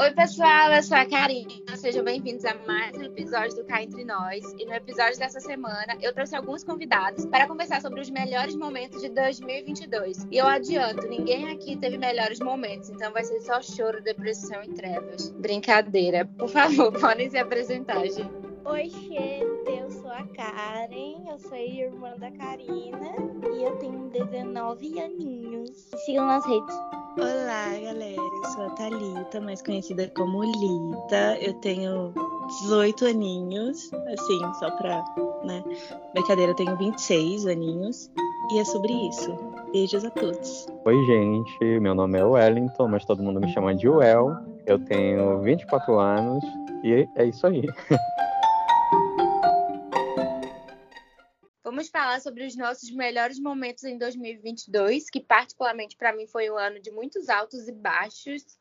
Oi, pessoal, eu sou a Karina. Sejam bem-vindos a mais um episódio do Cá Entre Nós. E no episódio dessa semana, eu trouxe alguns convidados para conversar sobre os melhores momentos de 2022. E eu adianto, ninguém aqui teve melhores momentos, então vai ser só choro, depressão e trevas. Brincadeira. Por favor, podem se apresentar, gente. Oi, gente, eu sou a Karen, eu sou irmã da Karina e eu tenho 19 aninhos. Sigam nas redes. Olá, galera. Eu sou a Thalita, mais conhecida como Lita. Eu tenho 18 aninhos, assim, só pra, né? Brincadeira, eu tenho 26 aninhos. E é sobre isso. Beijos a todos. Oi, gente. Meu nome é Wellington, mas todo mundo me chama de Well. Eu tenho 24 anos e é isso aí. falar sobre os nossos melhores momentos em 2022, que particularmente para mim foi um ano de muitos altos e baixos.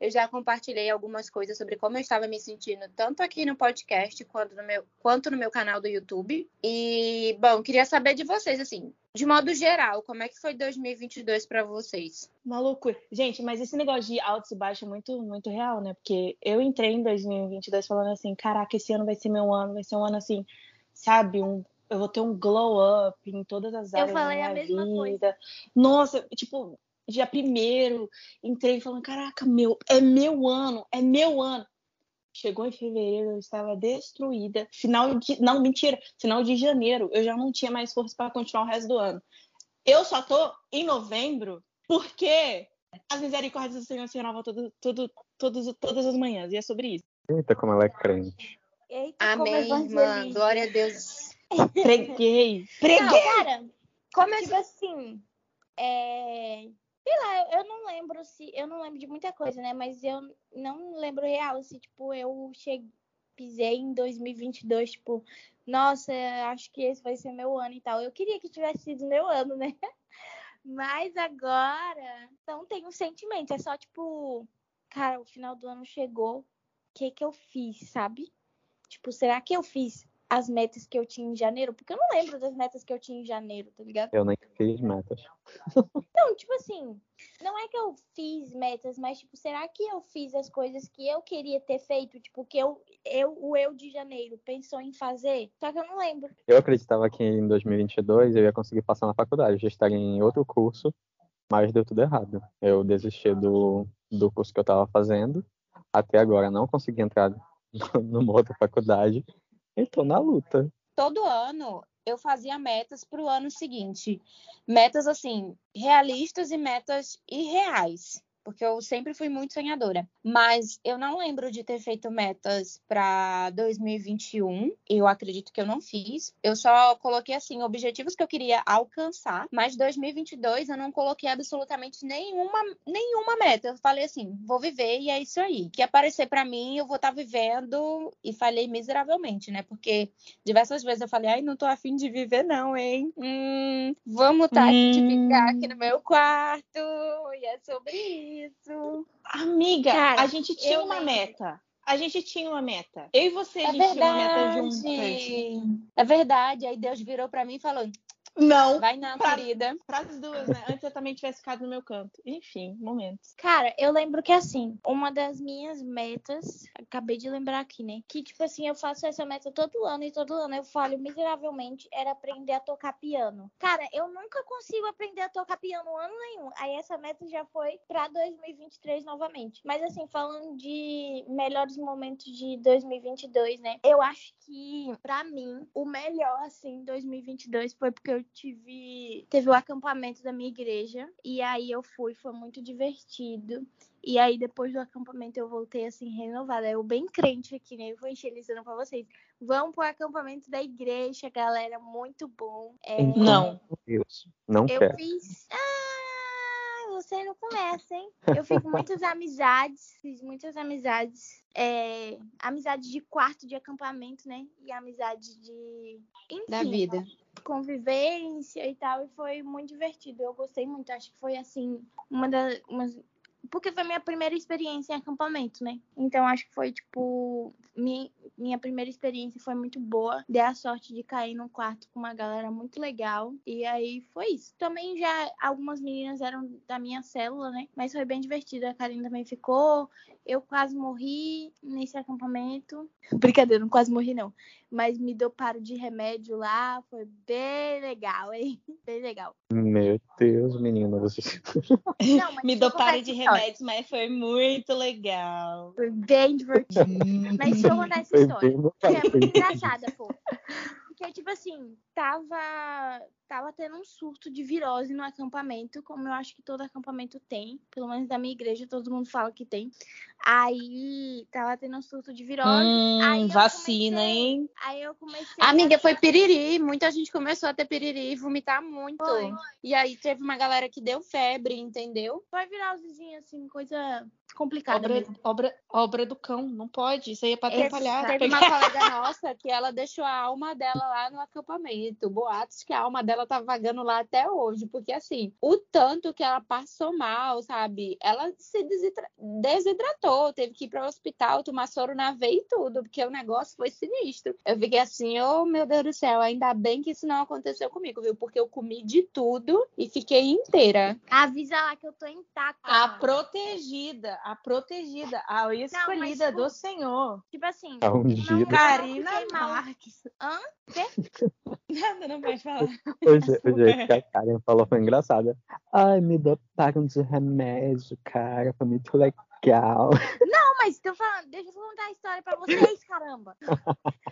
Eu já compartilhei algumas coisas sobre como eu estava me sentindo, tanto aqui no podcast quanto no meu, quanto no meu canal do YouTube. E, bom, queria saber de vocês, assim, de modo geral, como é que foi 2022 para vocês? Maluco. Gente, mas esse negócio de altos e baixos é muito, muito real, né? Porque eu entrei em 2022 falando assim: caraca, esse ano vai ser meu ano, vai ser um ano assim, sabe? Um eu vou ter um glow up em todas as áreas da minha vida. Coisa. Nossa, tipo, dia primeiro, entrei falando, caraca, meu, é meu ano, é meu ano. Chegou em fevereiro, eu estava destruída. Final de, não, mentira, final de janeiro, eu já não tinha mais força para continuar o resto do ano. Eu só tô em novembro porque as misericórdias do Senhor se renovam todo, todo, todos, todas as manhãs, e é sobre isso. Eita, como ela é crente. Eita, Amém, irmã. Glória a Deus. Preguei. Preguei. Não, cara, como é tipo assim, é... sei lá, eu não lembro se, eu não lembro de muita coisa, né? Mas eu não lembro real se tipo eu cheguei, pisei em 2022, tipo, nossa, acho que esse vai ser meu ano e tal. Eu queria que tivesse sido meu ano, né? Mas agora não tenho sentimento, é só tipo, cara, o final do ano chegou, o que que eu fiz, sabe? Tipo, será que eu fiz as metas que eu tinha em janeiro, porque eu não lembro das metas que eu tinha em janeiro, tá ligado? Eu nem fiz metas. Então, tipo assim, não é que eu fiz metas, mas tipo, será que eu fiz as coisas que eu queria ter feito, tipo, que eu, eu o eu de janeiro pensou em fazer? Só que eu não lembro. Eu acreditava que em 2022 eu ia conseguir passar na faculdade, eu já estaria em outro curso, mas deu tudo errado. Eu desisti do, do curso que eu estava fazendo, até agora não consegui entrar numa outra faculdade eu tô na luta. Todo ano eu fazia metas para o ano seguinte. Metas, assim, realistas e metas irreais porque eu sempre fui muito sonhadora. Mas eu não lembro de ter feito metas para 2021. Eu acredito que eu não fiz. Eu só coloquei assim objetivos que eu queria alcançar, mas 2022 eu não coloquei absolutamente nenhuma nenhuma meta. Eu falei assim, vou viver e é isso aí. Que aparecer para mim, eu vou estar tá vivendo e falei miseravelmente, né? Porque diversas vezes eu falei, ai, não tô afim de viver não, hein? Hum, vamos tá hum. de ficar aqui no meu quarto e é sobre isso isso. Amiga, Cara, a gente tinha uma lembro. meta. A gente tinha uma meta. Eu e você, a é gente verdade. tinha uma meta juntas. É verdade. Aí Deus virou para mim e falou: não. Vai não, pra, querida. Para as duas, né? Antes eu também tivesse ficado no meu canto. Enfim, momentos. Cara, eu lembro que assim, uma das minhas metas, acabei de lembrar aqui, né? Que tipo assim, eu faço essa meta todo ano e todo ano eu falho miseravelmente, era aprender a tocar piano. Cara, eu nunca consigo aprender a tocar piano ano nenhum. Aí essa meta já foi para 2023 novamente. Mas assim, falando de melhores momentos de 2022, né? Eu acho que para mim o melhor assim 2022 foi porque eu tive teve o acampamento da minha igreja e aí eu fui, foi muito divertido. E aí depois do acampamento eu voltei assim renovada. Eu bem crente aqui, né? Eu vou enxergando para vocês. Vão pro acampamento da igreja, galera, muito bom. É... Não. Deus, não eu quero. fiz ah, você não começa, hein? Eu fiz muitas amizades, fiz muitas amizades. É, amizade de quarto de acampamento, né? E amizade de. Enfim, da vida convivência e tal, e foi muito divertido. Eu gostei muito, acho que foi assim, uma das. Uma... Porque foi minha primeira experiência em acampamento, né? Então acho que foi, tipo, minha primeira experiência foi muito boa. Dei a sorte de cair num quarto com uma galera muito legal. E aí foi isso. Também já algumas meninas eram da minha célula, né? Mas foi bem divertido. A Karine também ficou. Eu quase morri nesse acampamento. Brincadeira, não quase morri, não. Mas me deu paro de remédio lá. Foi bem legal, hein? Bem legal. Meu Deus, menina, você. Não, mas Me deixa eu dou contar pare essa de remédios, mas foi muito legal. Foi bem divertido. Mas eu contar essa história. Que é muito engraçada, pô. Porque, tipo assim, tava, tava tendo um surto de virose no acampamento, como eu acho que todo acampamento tem. Pelo menos da minha igreja, todo mundo fala que tem. Aí, tava tendo um surto de virose. Hum, vacina, comecei- hein? Aí eu comecei. a Amiga, foi achar- piriri. Muita gente começou a ter piriri e vomitar muito. Foi. E aí teve uma galera que deu febre, entendeu? Foi virosezinho, assim, coisa complicada Obra, mesmo. obra, obra do cão, não pode. Isso aí é pra atrapalhar. Teve uma colega nossa que ela deixou a alma dela lá no acampamento. Boatos que a alma dela tá vagando lá até hoje. Porque, assim, o tanto que ela passou mal, sabe? Ela se desidra- desidratou, teve que ir para o hospital, tomar soro na veia e tudo, porque o negócio foi sinistro. Eu fiquei assim, oh meu Deus do céu, ainda bem que isso não aconteceu comigo, viu? Porque eu comi de tudo e fiquei inteira. Avisa lá que eu tô intacta. A protegida, a protegida, a escolhida tipo, do Senhor. Tipo assim. A não- ungida. não Karina. Marques. Hã? Nada, não pode falar. O je- o jeito que a Karen falou foi engraçada. Ai, me dotaram de remédio, cara. Foi muito legal. Não, mas tô falando, deixa eu contar a história pra vocês, caramba.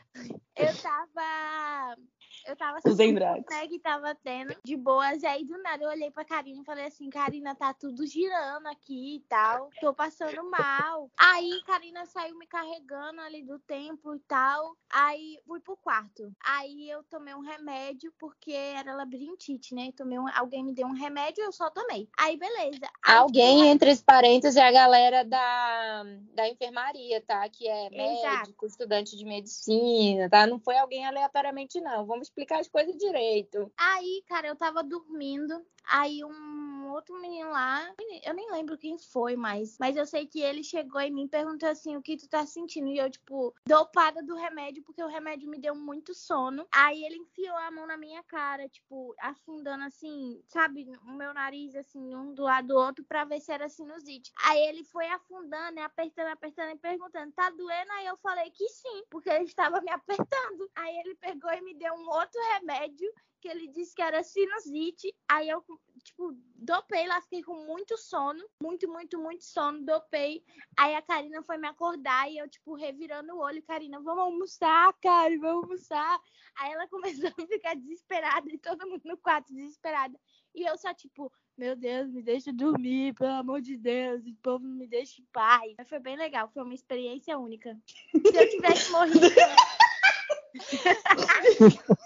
Eu tava. Eu tava assistindo, né, que tava tendo de boas, e aí do nada eu olhei pra Karina e falei assim, Karina, tá tudo girando aqui e tal, tô passando mal. Aí Karina saiu me carregando ali do templo e tal, aí fui pro quarto. Aí eu tomei um remédio, porque era labirintite, né, tomei um, alguém me deu um remédio eu só tomei. Aí beleza. Aí, Alguém, entre os parênteses, é a galera da, da enfermaria, tá? Que é Exato. médico, estudante de medicina, tá? Não foi alguém aleatoriamente, não. Vamos explicar as coisas direito. Aí, cara, eu tava dormindo. Aí um outro menino lá, eu nem lembro quem foi mais, mas eu sei que ele chegou em mim e perguntou assim: o que tu tá sentindo? E eu, tipo, dopada do remédio, porque o remédio me deu muito sono. Aí ele enfiou a mão na minha cara, tipo, afundando assim, sabe, o meu nariz, assim, um do lado do outro, pra ver se era sinusite. Aí ele foi afundando, apertando, apertando e perguntando: tá doendo? Aí eu falei que sim, porque ele estava me apertando. Aí ele pegou e me deu um outro remédio que ele disse que era sinusite. Aí eu, tipo, dopei lá, fiquei com muito sono. Muito, muito, muito sono, dopei. Aí a Karina foi me acordar e eu, tipo, revirando o olho. Karina, vamos almoçar, Karen, vamos almoçar. Aí ela começou a ficar desesperada e todo mundo no quarto desesperada. E eu só, tipo, meu Deus, me deixa dormir, pelo amor de Deus, o povo não me deixa em paz. Mas foi bem legal, foi uma experiência única. Se eu tivesse morrido,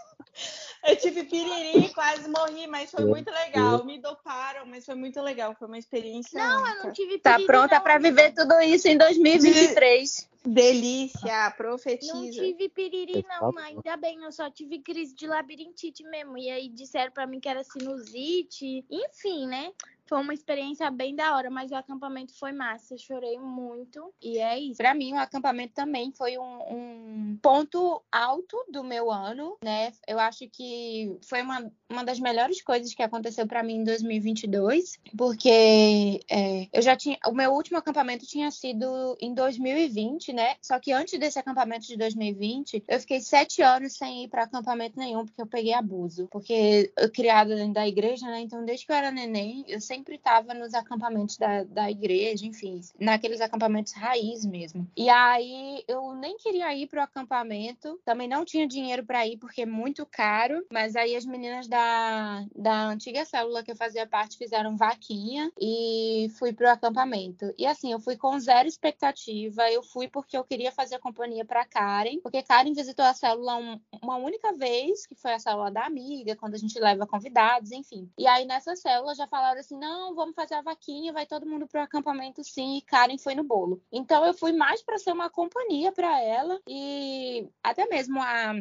Eu tive piriri, quase morri, mas foi muito legal. Me doparam, mas foi muito legal. Foi uma experiência. não, única. eu não tive Tá piriri, pronta não, pra amiga. viver tudo isso em 2023. Delícia, Não profetiza. tive piriri, não, Exato. ainda bem, eu só tive crise de labirintite mesmo. E aí disseram pra mim que era sinusite, enfim, né? Foi uma experiência bem da hora, mas o acampamento foi massa. Chorei muito. E é isso. Pra mim, o acampamento também foi um, um ponto alto do meu ano, né? Eu acho que foi uma, uma das melhores coisas que aconteceu pra mim em 2022, porque é, eu já tinha. O meu último acampamento tinha sido em 2020, né? Só que antes desse acampamento de 2020, eu fiquei sete anos sem ir pra acampamento nenhum, porque eu peguei abuso. Porque eu criada dentro da igreja, né? Então, desde que eu era neném, eu sempre estava nos acampamentos da, da igreja, enfim, naqueles acampamentos raiz mesmo. E aí eu nem queria ir pro acampamento, também não tinha dinheiro para ir porque é muito caro, mas aí as meninas da, da antiga célula que eu fazia parte fizeram vaquinha e fui pro acampamento. E assim, eu fui com zero expectativa, eu fui porque eu queria fazer companhia para Karen, porque Karen visitou a célula um- uma única vez, que foi a célula da amiga, quando a gente leva convidados, enfim. E aí nessa célula já falaram assim: não, não, vamos fazer a vaquinha, vai todo mundo pro acampamento sim, e Karen foi no bolo. Então eu fui mais para ser uma companhia para ela e até mesmo a,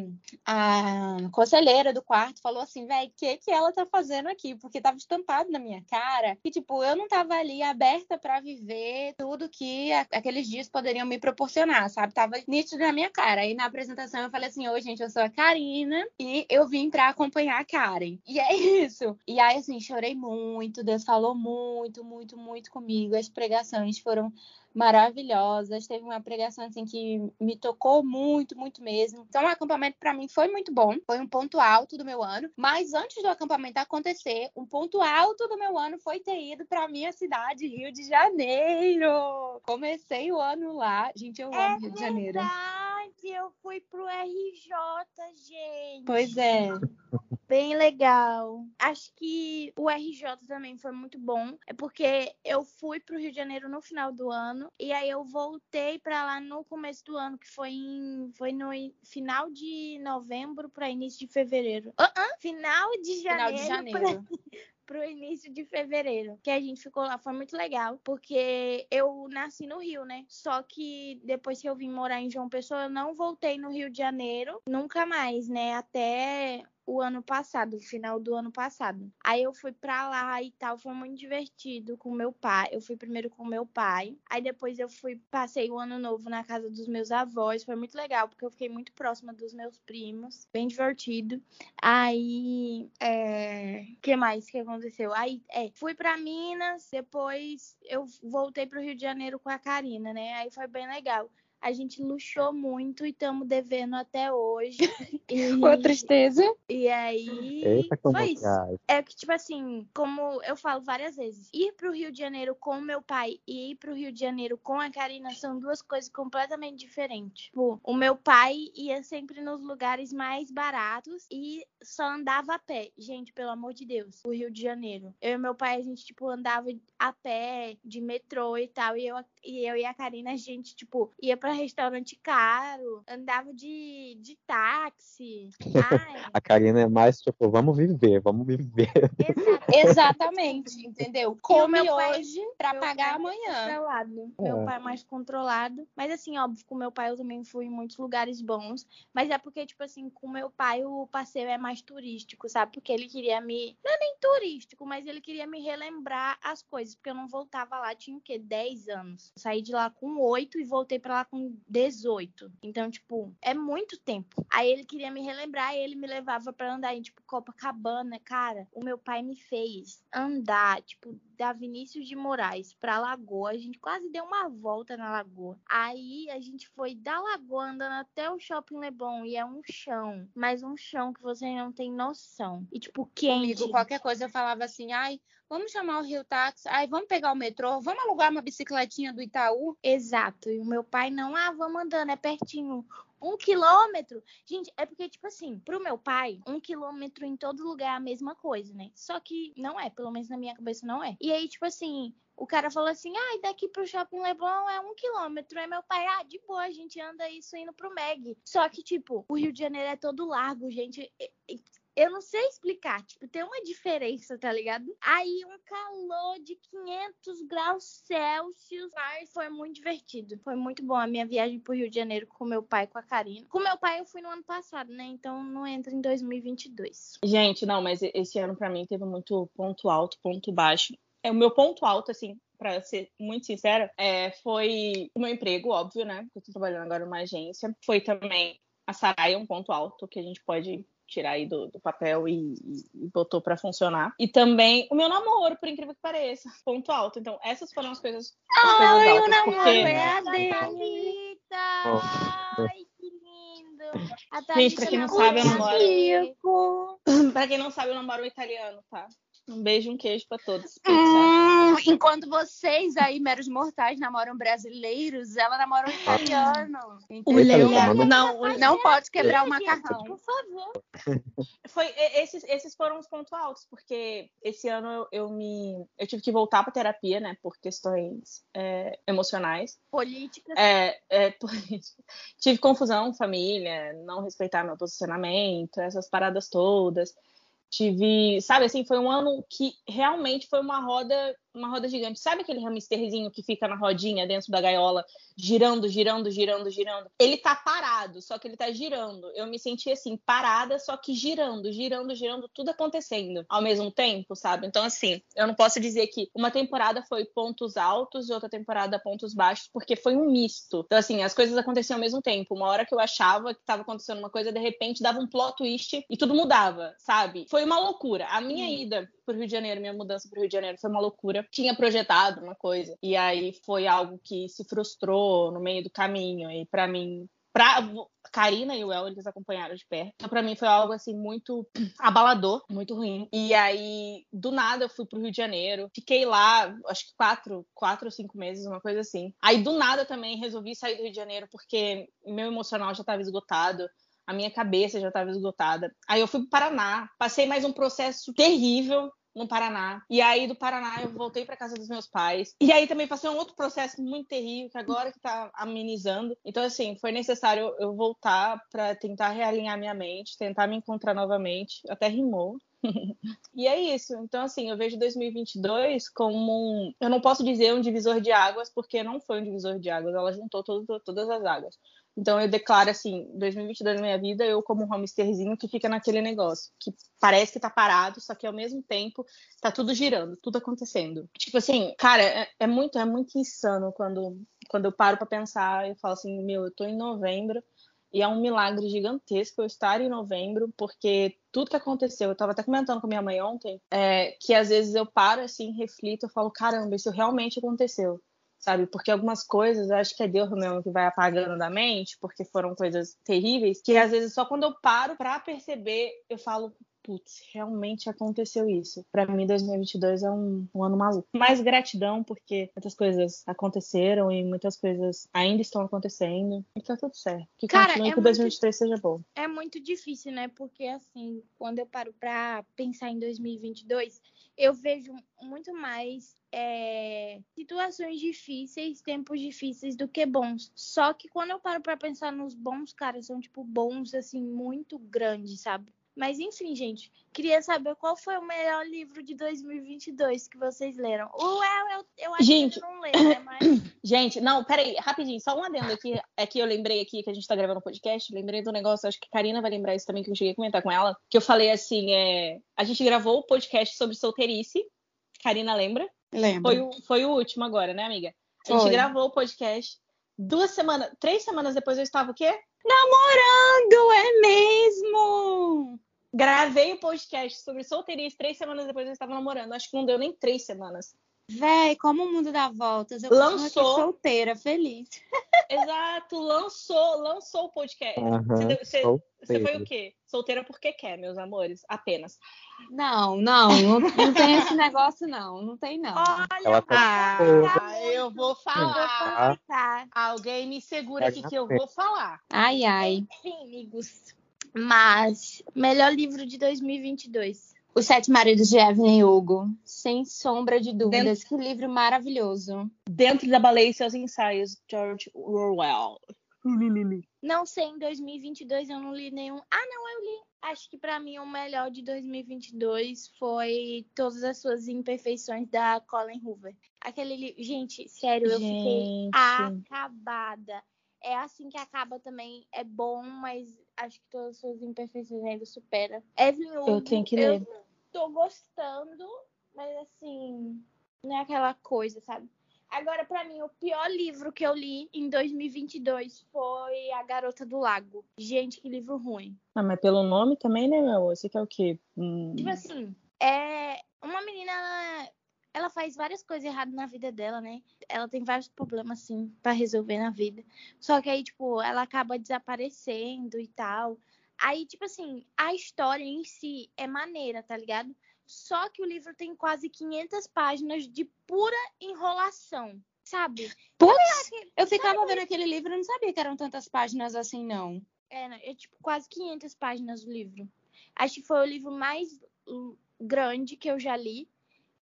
a conselheira do quarto falou assim, velho, o que que ela tá fazendo aqui? Porque tava estampado na minha cara e tipo, eu não tava ali aberta para viver tudo que aqueles dias poderiam me proporcionar, sabe? Tava nítido na minha cara. E na apresentação eu falei assim, oi gente, eu sou a Karina e eu vim para acompanhar a Karen. E é isso. E aí assim, chorei muito, Deus falou muito, muito, muito comigo. As pregações foram maravilhosas. Teve uma pregação assim que me tocou muito, muito mesmo. Então, o acampamento para mim foi muito bom. Foi um ponto alto do meu ano. Mas antes do acampamento acontecer, um ponto alto do meu ano foi ter ido para minha cidade, Rio de Janeiro. Comecei o ano lá. Gente, eu É amo Rio de Janeiro. verdade, eu fui pro RJ, gente. Pois é. Bem legal. Acho que o RJ também foi muito bom. É porque eu fui pro Rio de Janeiro no final do ano. E aí eu voltei pra lá no começo do ano, que foi em. Foi no in- final de novembro pra início de fevereiro. Ah, ah, Final de Final janeiro. de pra- janeiro. pro início de fevereiro. Que a gente ficou lá, foi muito legal, porque eu nasci no Rio, né? Só que depois que eu vim morar em João Pessoa, eu não voltei no Rio de Janeiro, nunca mais, né? Até o ano passado, final do ano passado. Aí eu fui pra lá e tal, foi muito divertido com meu pai. Eu fui primeiro com meu pai, aí depois eu fui, passei o ano novo na casa dos meus avós, foi muito legal, porque eu fiquei muito próxima dos meus primos, bem divertido. Aí, é... que mais que aconteceu? Aí, é, fui pra Minas, depois eu voltei pro Rio de Janeiro com a Karina, né? Aí foi bem legal. A gente luxou muito e estamos devendo até hoje. E, Ô, tristeza. e aí, Eita, como foi isso. traz. É que, tipo assim, como eu falo várias vezes, ir pro Rio de Janeiro com meu pai e ir pro Rio de Janeiro com a Karina são duas coisas completamente diferentes. Tipo, o meu pai ia sempre nos lugares mais baratos e só andava a pé. Gente, pelo amor de Deus, o Rio de Janeiro. Eu e meu pai, a gente, tipo, andava a pé, de metrô e tal. E eu, e eu e a Karina, a gente, tipo, ia pra restaurante caro, andava de, de táxi. Ai, A Karina é mais tipo, vamos viver, vamos viver. Exatamente, entendeu? Come meu pai- hoje pra meu pagar pai amanhã. controlado. É. Meu pai é mais controlado. Mas assim, óbvio, com meu pai eu também fui em muitos lugares bons. Mas é porque, tipo assim, com meu pai o passeio é mais turístico, sabe? Porque ele queria me. Não é nem turístico, mas ele queria me relembrar as coisas. Porque eu não voltava lá, tinha o quê? 10 anos. Saí de lá com 8 e voltei pra lá com 18. Então, tipo, é muito tempo. Aí ele queria me relembrar e ele me levava pra andar em, tipo, Copacabana. Cara, o meu pai me fez andar, tipo, da Vinícius de Moraes pra Lagoa. A gente quase deu uma volta na Lagoa. Aí a gente foi da Lagoa andando até o Shopping Leblon. E é um chão, mas um chão que você não tem noção. E, tipo, quente. Comigo, qualquer coisa eu falava assim, ai, vamos chamar o Rio Táxi, ai, vamos pegar o metrô, vamos alugar uma bicicletinha do Itaú. Exato. E o meu pai não, ah, vamos andando, é pertinho. Um quilômetro? Gente, é porque, tipo assim, pro meu pai, um quilômetro em todo lugar é a mesma coisa, né? Só que não é, pelo menos na minha cabeça não é. E aí, tipo assim, o cara falou assim, ah, daqui pro Shopping Leblon é um quilômetro. Aí meu pai, ah, de boa, a gente anda isso indo pro Meg. Só que, tipo, o Rio de Janeiro é todo largo, gente. Eu não sei explicar, tipo, tem uma diferença, tá ligado? Aí um calor de 500 graus Celsius, mas foi muito divertido. Foi muito bom a minha viagem pro Rio de Janeiro com meu pai com a Karina. Com meu pai eu fui no ano passado, né? Então não entra em 2022. Gente, não, mas esse ano pra mim teve muito ponto alto, ponto baixo. É o meu ponto alto, assim, pra ser muito sincera, é, foi o meu emprego, óbvio, né? Porque eu tô trabalhando agora numa agência. Foi também a Sarai, um ponto alto que a gente pode tirar aí do, do papel e, e- e botou pra funcionar. E também o meu namoro, por incrível que pareça, ponto alto. Então, essas foram as coisas, as coisas Ai, o altas. namoro porque... é a. Thalita! Ai, que lindo! A Gente, pra quem não sabe, eu namoro-. Pra quem não sabe, eu namoro um italiano, tá? Um beijo e um queijo pra todos. Hum, enquanto vocês aí, meros mortais, namoram brasileiros, ela namora um italiano. O entendeu? Não, Não pode quebrar o macarrão. Por favor. Foi, esses, esses foram os pontos altos, porque esse ano eu, eu me. Eu tive que voltar pra terapia, né? Por questões é, emocionais. Política. É, é, isso. tive confusão, família, não respeitar meu posicionamento, essas paradas todas. Tive, sabe assim, foi um ano que realmente foi uma roda uma roda gigante. Sabe aquele hamsterzinho que fica na rodinha dentro da gaiola, girando, girando, girando, girando? Ele tá parado, só que ele tá girando. Eu me senti assim, parada, só que girando, girando, girando, tudo acontecendo ao mesmo tempo, sabe? Então, assim, eu não posso dizer que uma temporada foi pontos altos e outra temporada pontos baixos, porque foi um misto. Então, assim, as coisas aconteciam ao mesmo tempo. Uma hora que eu achava que tava acontecendo uma coisa, de repente dava um plot twist e tudo mudava, sabe? Foi uma loucura. A minha hum. ida pro Rio de Janeiro, minha mudança pro Rio de Janeiro foi uma loucura. Tinha projetado uma coisa e aí foi algo que se frustrou no meio do caminho e para mim Pra Karina e o El, eles acompanharam de perto. Então, pra mim foi algo assim muito abalador, muito ruim. E aí, do nada, eu fui pro Rio de Janeiro. Fiquei lá, acho que quatro, quatro ou cinco meses, uma coisa assim. Aí, do nada, também resolvi sair do Rio de Janeiro porque meu emocional já estava esgotado a minha cabeça já estava esgotada. Aí eu fui para Paraná, passei mais um processo terrível no Paraná. E aí do Paraná eu voltei para casa dos meus pais. E aí também passei um outro processo muito terrível que agora que tá amenizando. Então assim, foi necessário eu voltar para tentar realinhar minha mente, tentar me encontrar novamente. Até rimou. e é isso. Então, assim, eu vejo 2022 como um. Eu não posso dizer um divisor de águas, porque não foi um divisor de águas, ela juntou todo, todas as águas. Então eu declaro assim, 2022 na minha vida, eu como um hamsterzinho que fica naquele negócio, que parece que tá parado, só que ao mesmo tempo tá tudo girando, tudo acontecendo. Tipo assim, cara, é, é muito, é muito insano quando, quando eu paro para pensar, eu falo assim, meu, eu tô em novembro e é um milagre gigantesco eu estar em novembro, porque tudo que aconteceu, eu tava até comentando com minha mãe ontem, é, que às vezes eu paro assim, reflito, eu falo, caramba, isso realmente aconteceu sabe? Porque algumas coisas, eu acho que é Deus mesmo que vai apagando da mente, porque foram coisas terríveis, que às vezes só quando eu paro para perceber, eu falo, putz, realmente aconteceu isso. Para mim, 2022 é um, um, ano maluco. Mais gratidão, porque muitas coisas aconteceram e muitas coisas ainda estão acontecendo. E tá tudo certo. Que Cara, continue é que 2023 seja bom. É muito difícil, né? Porque, assim, quando eu paro pra pensar em 2022, eu vejo muito mais é, situações difíceis, tempos difíceis do que bons. Só que quando eu paro para pensar nos bons, cara, são tipo bons assim muito grandes, sabe? Mas enfim, gente, queria saber qual foi o melhor livro de 2022 que vocês leram. O El, eu, eu acho gente, que não leio, né? Mas... Gente, não, peraí, rapidinho, só um adendo aqui. É que eu lembrei aqui que a gente tá gravando um podcast, lembrei do negócio, acho que a Karina vai lembrar isso também, que eu cheguei a comentar com ela, que eu falei assim, é... a gente gravou o podcast sobre solteirice, Karina lembra? Lembro. Foi o, foi o último agora, né, amiga? A gente foi. gravou o podcast. Duas semanas, três semanas depois eu estava o quê? Namorando, é mesmo! Gravei o podcast sobre solteirice, três semanas depois eu estava namorando. Acho que não deu nem três semanas. Véi, como o mundo dá voltas. Eu lançou solteira, feliz. Exato, lançou, lançou o podcast. Uhum, você, você, foi o quê? Solteira porque quer, meus amores, apenas. Não, não, não, não tem esse negócio não, não tem não. Olha, tá... ah, eu vou falar. Tá. Alguém me segura aqui que eu vou falar. Ai, ai. Enfim, amigos. Mas melhor livro de 2022. Os Sete Maridos de Evelyn Hugo. Sem sombra de dúvidas. Dentro... Que livro maravilhoso. Dentro da Baleia e seus ensaios, George Orwell. Não sei, em 2022 eu não li nenhum. Ah, não, eu li. Acho que para mim o melhor de 2022 foi Todas as Suas Imperfeições da Colin Hoover. Aquele livro. Gente, sério, eu fiquei acabada. É assim que acaba também. É bom, mas acho que todas as suas imperfeições ainda supera. Evelyn Hugo, eu tenho que ler. Eu tô gostando, mas assim, não é aquela coisa, sabe? Agora, para mim, o pior livro que eu li em 2022 foi A Garota do Lago. Gente, que livro ruim. Ah, mas pelo nome também, né, meu? Você quer o quê? Hum... Tipo assim, é uma menina ela faz várias coisas erradas na vida dela, né? Ela tem vários problemas, assim, para resolver na vida. Só que aí, tipo, ela acaba desaparecendo e tal. Aí, tipo assim, a história em si é maneira, tá ligado? Só que o livro tem quase 500 páginas de pura enrolação, sabe? Putz, eu ficava vendo aquele livro e não sabia que eram tantas páginas assim, não. É, é tipo quase 500 páginas o livro. Acho que foi o livro mais grande que eu já li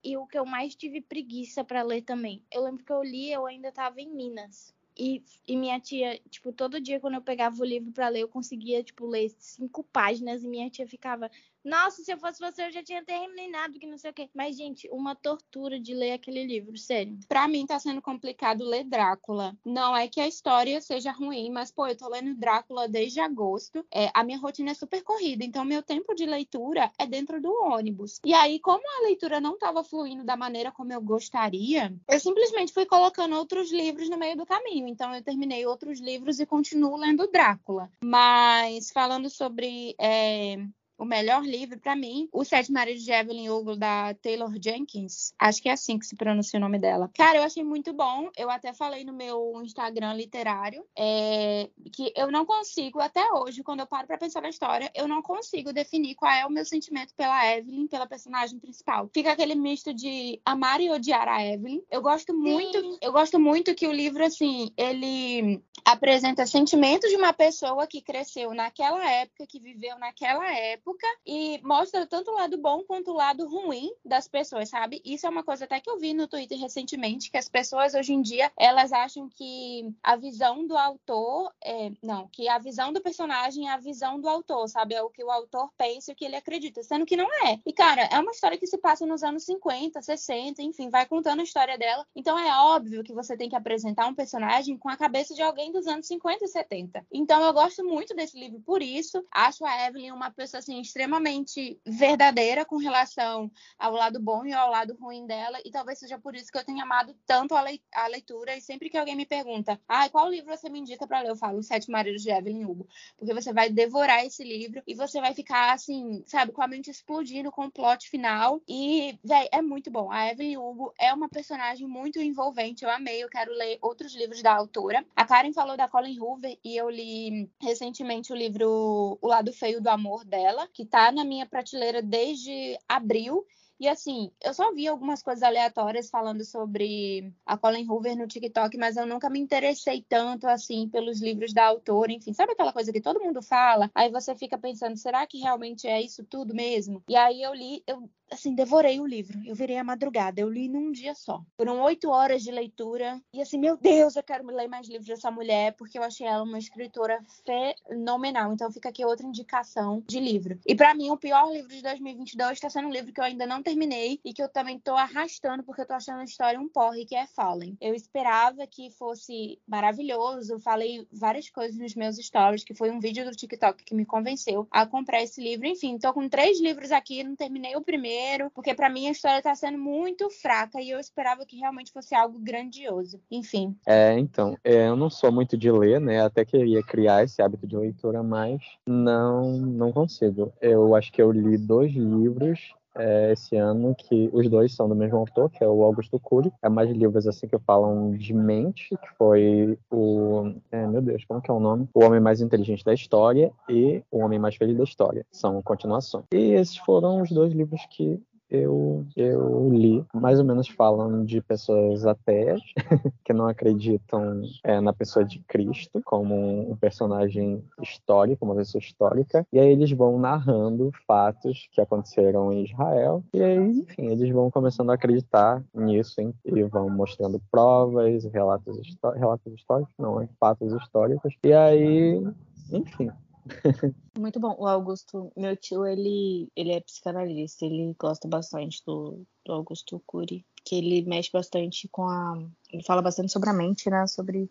e o que eu mais tive preguiça para ler também. Eu lembro que eu li, eu ainda estava em Minas. E, e minha tia, tipo, todo dia quando eu pegava o livro para ler, eu conseguia, tipo, ler cinco páginas e minha tia ficava, Nossa, se eu fosse você, eu já tinha terminado, que não sei o quê. Mas, gente, uma tortura de ler aquele livro, sério. Pra mim tá sendo complicado ler Drácula. Não é que a história seja ruim, mas, pô, eu tô lendo Drácula desde agosto. É, a minha rotina é super corrida, então meu tempo de leitura é dentro do ônibus. E aí, como a leitura não tava fluindo da maneira como eu gostaria, eu simplesmente fui colocando outros livros no meio do caminho. Então, eu terminei outros livros e continuo lendo Drácula. Mas, falando sobre. É o melhor livro para mim, O Sete Maridos de Evelyn Hugo da Taylor Jenkins. Acho que é assim que se pronuncia o nome dela. Cara, eu achei muito bom. Eu até falei no meu Instagram literário é, que eu não consigo até hoje, quando eu paro para pensar na história, eu não consigo definir qual é o meu sentimento pela Evelyn, pela personagem principal. Fica aquele misto de amar e odiar a Evelyn. Eu gosto muito, Sim. eu gosto muito que o livro assim, ele apresenta sentimentos de uma pessoa que cresceu naquela época, que viveu naquela época época e mostra tanto o lado bom quanto o lado ruim das pessoas, sabe? Isso é uma coisa até que eu vi no Twitter recentemente, que as pessoas hoje em dia, elas acham que a visão do autor, é, não, que a visão do personagem é a visão do autor, sabe? É o que o autor pensa e o que ele acredita, sendo que não é. E, cara, é uma história que se passa nos anos 50, 60, enfim, vai contando a história dela. Então é óbvio que você tem que apresentar um personagem com a cabeça de alguém dos anos 50 e 70. Então eu gosto muito desse livro por isso. Acho a Evelyn uma pessoa assim assim, extremamente verdadeira com relação ao lado bom e ao lado ruim dela, e talvez seja por isso que eu tenha amado tanto a, leitura, e sempre que alguém me pergunta, ah, qual livro você me indica para ler? Eu falo, Sete Maridos de Evelyn Hugo, porque você vai devorar esse livro e você vai ficar, assim, sabe, com a mente explodindo com o plot final, e, véi, é muito bom. A Evelyn Hugo é uma personagem muito envolvente, eu amei, eu quero ler outros livros da autora. A Karen falou da Colin Hoover, e eu li recentemente o livro O Lado Feio do Amor dela, que tá na minha prateleira desde abril. E assim, eu só vi algumas coisas aleatórias falando sobre a Colin Hoover no TikTok, mas eu nunca me interessei tanto assim pelos livros da autora, enfim, sabe aquela coisa que todo mundo fala? Aí você fica pensando, será que realmente é isso tudo mesmo? E aí eu li, eu assim, devorei o livro. Eu virei a madrugada, eu li num dia só. Foram oito horas de leitura. E assim, meu Deus, eu quero ler mais livros dessa mulher, porque eu achei ela uma escritora fenomenal. Então fica aqui outra indicação de livro. E para mim, o pior livro de 2022 está sendo um livro que eu ainda não terminei e que eu também tô arrastando, porque eu tô achando a história um porre, que é Fallen. Eu esperava que fosse maravilhoso. Falei várias coisas nos meus stories, que foi um vídeo do TikTok que me convenceu a comprar esse livro. Enfim, tô com três livros aqui, não terminei o primeiro primeiro, porque para mim a história tá sendo muito fraca e eu esperava que realmente fosse algo grandioso. Enfim. É, então, é, eu não sou muito de ler, né? Até queria criar esse hábito de leitura, mas não, não consigo. Eu acho que eu li dois livros é, esse ano, que os dois são do mesmo autor, que é o Augusto Cury. É mais livros assim que falam de mente, que foi o. É, meu Deus, como que é o nome? O Homem Mais Inteligente da História e O Homem Mais Feliz da História. São continuações. E esses foram os dois livros que eu, eu li, mais ou menos falam de pessoas ateias que não acreditam é, na pessoa de Cristo como um personagem histórico, uma pessoa histórica, e aí eles vão narrando fatos que aconteceram em Israel, e aí, enfim, eles vão começando a acreditar nisso hein? e vão mostrando provas, relatos, relatos históricos, não, é fatos históricos, e aí, enfim, Muito bom. O Augusto, meu tio, ele, ele é psicanalista, ele gosta bastante do, do Augusto Cury, que ele mexe bastante com a. Ele fala bastante sobre a mente, né? Sobre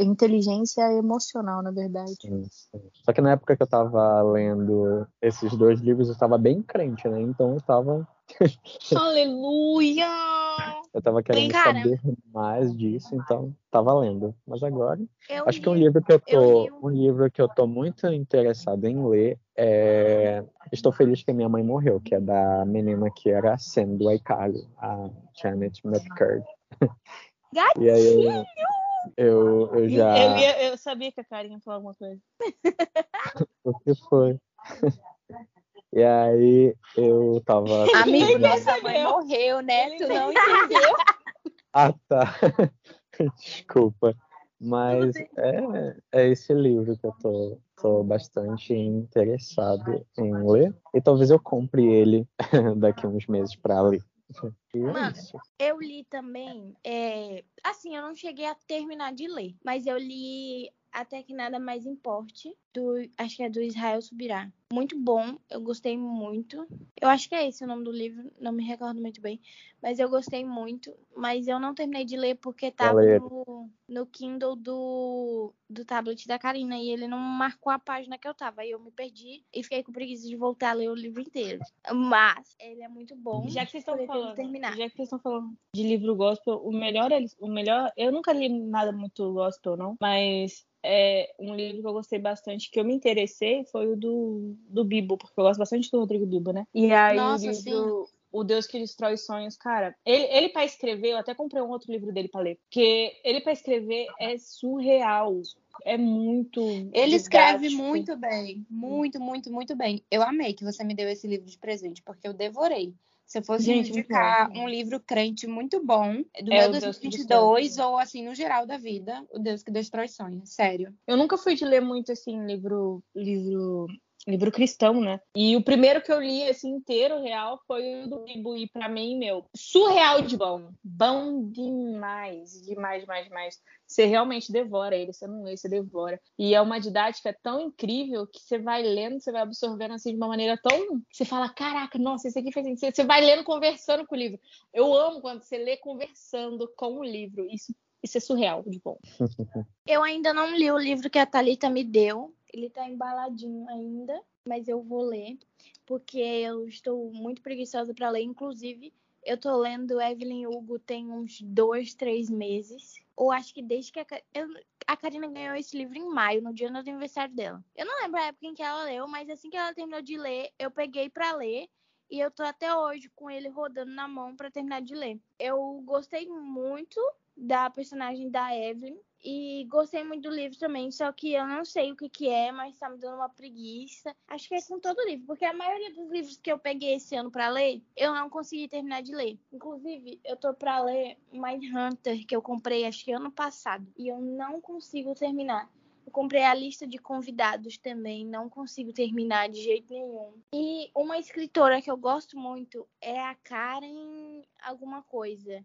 inteligência emocional, na verdade. Sim, sim. Só que na época que eu tava lendo esses dois livros, eu tava bem crente, né? Então eu tava. Aleluia! Eu tava querendo Cara, saber mais disso, então tava lendo. Mas agora. acho li, que um livro que eu tô. Eu um livro que eu tô muito interessado em ler é. Estou feliz que minha mãe morreu, que é da menina que era a Sam do iCarly, a Janet McCurdy. Gatinho! E aí, eu, eu já. Eu, ia, eu sabia que a Karen ia falar alguma coisa. o que foi? E aí eu tava. Amigo, nossa mãe morreu, né? Tu não entendeu? ah, tá. Desculpa. Mas é, é esse livro que eu tô, tô bastante interessado em ler. E talvez eu compre ele daqui a uns meses para ler. É Mano. Eu li também. é, Assim, eu não cheguei a terminar de ler, mas eu li Até que Nada Mais Importe, do... acho que é do Israel Subirá. Muito bom, eu gostei muito. Eu acho que é esse o nome do livro, não me recordo muito bem. Mas eu gostei muito. Mas eu não terminei de ler porque tava ler. no, no Kindle do, do tablet da Karina e ele não marcou a página que eu tava. Aí eu me perdi e fiquei com preguiça de voltar a ler o livro inteiro. Mas ele é muito bom. Já que vocês estão falando, terminar. já que vocês estão falando de livro gospel, o melhor, é- o melhor, eu nunca li nada muito gospel não, mas é um livro que eu gostei bastante, que eu me interessei, foi o do, do Bibo, porque eu gosto bastante do Rodrigo Bibo, né? E aí Nossa, o livro O Deus que Destrói Sonhos, cara, ele, ele para escrever, eu até comprei um outro livro dele para ler, porque ele para escrever é surreal, é muito Ele escreve muito bem, muito, muito, muito bem. Eu amei que você me deu esse livro de presente, porque eu devorei. Se eu fosse Gente, indicar um livro crente muito bom, do É meu O Deus que 2022, ou assim, no geral da vida, O Deus que Destrói Sonhos, sério. Eu nunca fui de ler muito assim livro livro livro cristão, né? E o primeiro que eu li assim inteiro real foi o do e para mim, meu, surreal de bom, bom demais, demais, demais, demais. Você realmente devora ele, você não lê, você devora. E é uma didática tão incrível que você vai lendo, você vai absorvendo assim de uma maneira tão, você fala, caraca, nossa, isso aqui faz sentido. Você vai lendo conversando com o livro. Eu amo quando você lê conversando com o livro. Isso isso é surreal de bom. Eu ainda não li o livro que a Thalita me deu. Ele tá embaladinho ainda, mas eu vou ler, porque eu estou muito preguiçosa para ler. Inclusive, eu tô lendo Evelyn Hugo tem uns dois, três meses. Ou acho que desde que a, eu- a Karina ganhou esse livro em maio, no dia do aniversário dela. Eu não lembro a época em que ela leu, mas assim que ela terminou de ler, eu peguei para ler. E eu tô até hoje com ele rodando na mão para terminar de ler. Eu gostei muito da personagem da Evelyn. E gostei muito do livro também, só que eu não sei o que, que é, mas tá me dando uma preguiça. Acho que é com todo livro, porque a maioria dos livros que eu peguei esse ano pra ler, eu não consegui terminar de ler. Inclusive, eu tô pra ler Mindhunter, que eu comprei acho que ano passado, e eu não consigo terminar. Eu comprei a lista de convidados também, não consigo terminar de jeito nenhum. E uma escritora que eu gosto muito é a Karen alguma coisa,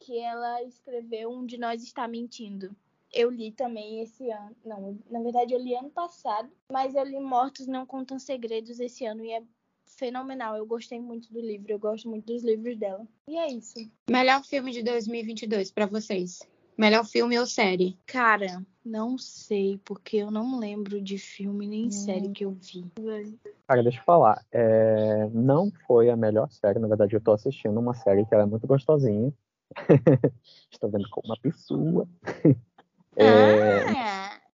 que ela escreveu Um de Nós Está Mentindo. Eu li também esse ano. Não, na verdade eu li ano passado, mas eu li Mortos Não Contam Segredos esse ano e é fenomenal. Eu gostei muito do livro, eu gosto muito dos livros dela. E é isso. Melhor filme de 2022 pra vocês? Melhor filme ou série? Cara, não sei, porque eu não lembro de filme nem Hum. série que eu vi. Cara, deixa eu falar. é, Não foi a melhor série. Na verdade, eu tô assistindo uma série que ela é muito gostosinha. Estou vendo como uma pessoa. É,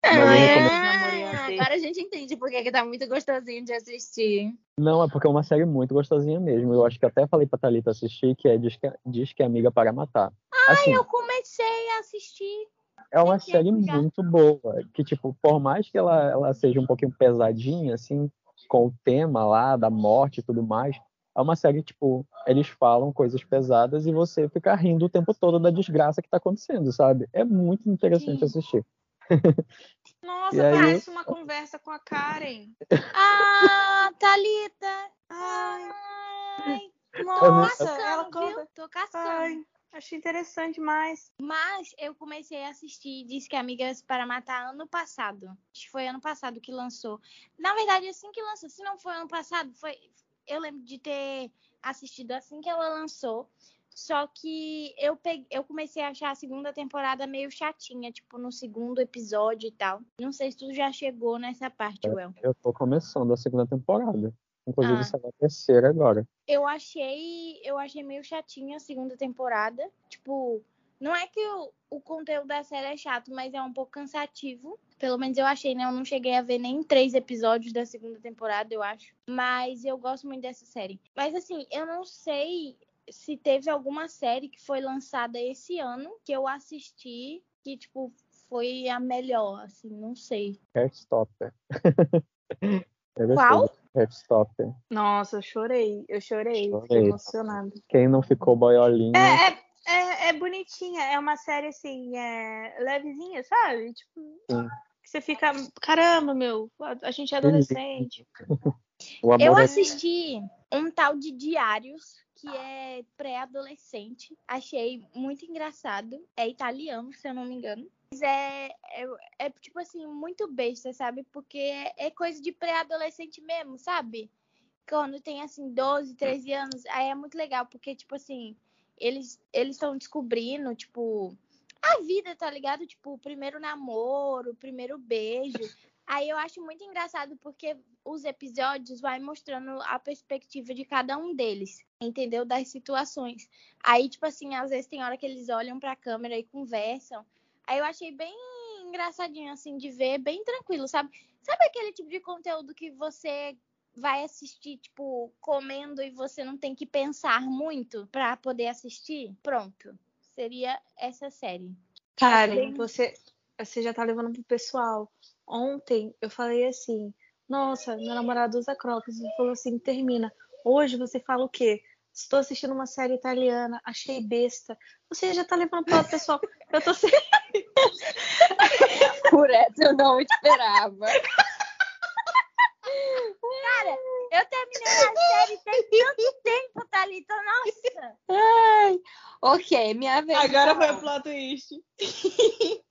Ah, recomendo- Ah, agora a gente entende por que tá muito gostosinho de assistir. Não, é porque é uma série muito gostosinha mesmo. Eu acho que até falei pra Thalita assistir, que é Diz que, Diz que é Amiga para Matar. Assim, eu comecei a assistir. é uma série muito boa. Que, tipo, por mais que ela, ela seja um pouquinho pesadinha, assim, com o tema lá da morte e tudo mais, é uma série, tipo, eles falam coisas pesadas e você fica rindo o tempo todo da desgraça que tá acontecendo, sabe? É muito interessante Sim. assistir. Nossa, E aí- parece uma conversa com a Karen. Ah, Thalita! Ai, Ai, Nossa, ela conta. Tô caçando. ai, achei interessante demais. Mas eu comecei a assistir Diz que Amigas para Matar ano passado. Acho que foi ano passado que lançou. Na verdade, assim que lançou, se não foi ano passado, foi. Eu lembro de ter assistido assim que ela lançou. Só que eu, peguei, eu comecei a achar a segunda temporada meio chatinha, tipo, no segundo episódio e tal. Não sei se tu já chegou nessa parte, Well. Eu tô começando a segunda temporada. Inclusive, Ah. será a terceira agora. Eu achei, eu achei meio chatinha a segunda temporada. Tipo, não é que o, o conteúdo da série é chato, mas é um pouco cansativo. Pelo menos eu achei, né? Eu não cheguei a ver nem três episódios da segunda temporada, eu acho. Mas eu gosto muito dessa série. Mas assim, eu não sei se teve alguma série que foi lançada esse ano que eu assisti que, tipo, foi a melhor, assim, não sei. Heartstopper. Gostei Qual? Heartstopper. Nossa, eu chorei. Eu chorei, Chorei. fiquei emocionada. Quem não ficou boiolinha, É, é, é, bonitinha, é uma série assim, é levezinha, sabe? Tipo, Sim. que você fica, caramba, meu, a, a gente é adolescente. o amor Eu é assisti, um tal de Diários, que é pré-adolescente. Achei muito engraçado. É italiano, se eu não me engano. Mas é, é, é tipo assim, muito besta, sabe? Porque é, é coisa de pré-adolescente mesmo, sabe? Quando tem assim 12, 13 anos, aí é muito legal, porque tipo assim, eles eles estão descobrindo, tipo, a vida, tá ligado? Tipo, o primeiro namoro, o primeiro beijo. Aí eu acho muito engraçado porque os episódios vai mostrando a perspectiva de cada um deles, entendeu? Das situações. Aí, tipo assim, às vezes tem hora que eles olham pra câmera e conversam. Aí eu achei bem engraçadinho, assim, de ver, bem tranquilo, sabe? Sabe aquele tipo de conteúdo que você vai assistir, tipo, comendo e você não tem que pensar muito pra poder assistir? Pronto. Seria essa série. Karen, bem... você, você já tá levando pro pessoal. Ontem eu falei assim, nossa, meu namorado usa crocs. Ele falou assim, termina. Hoje você fala o quê? Estou assistindo uma série italiana, achei besta. Você já tá levando para o pessoal. Eu tô sem. Por essa eu não esperava. Cara, eu terminei a série tem tanto tempo, Thalita. Nossa. Ai, ok, minha vez. Agora foi o plot twist.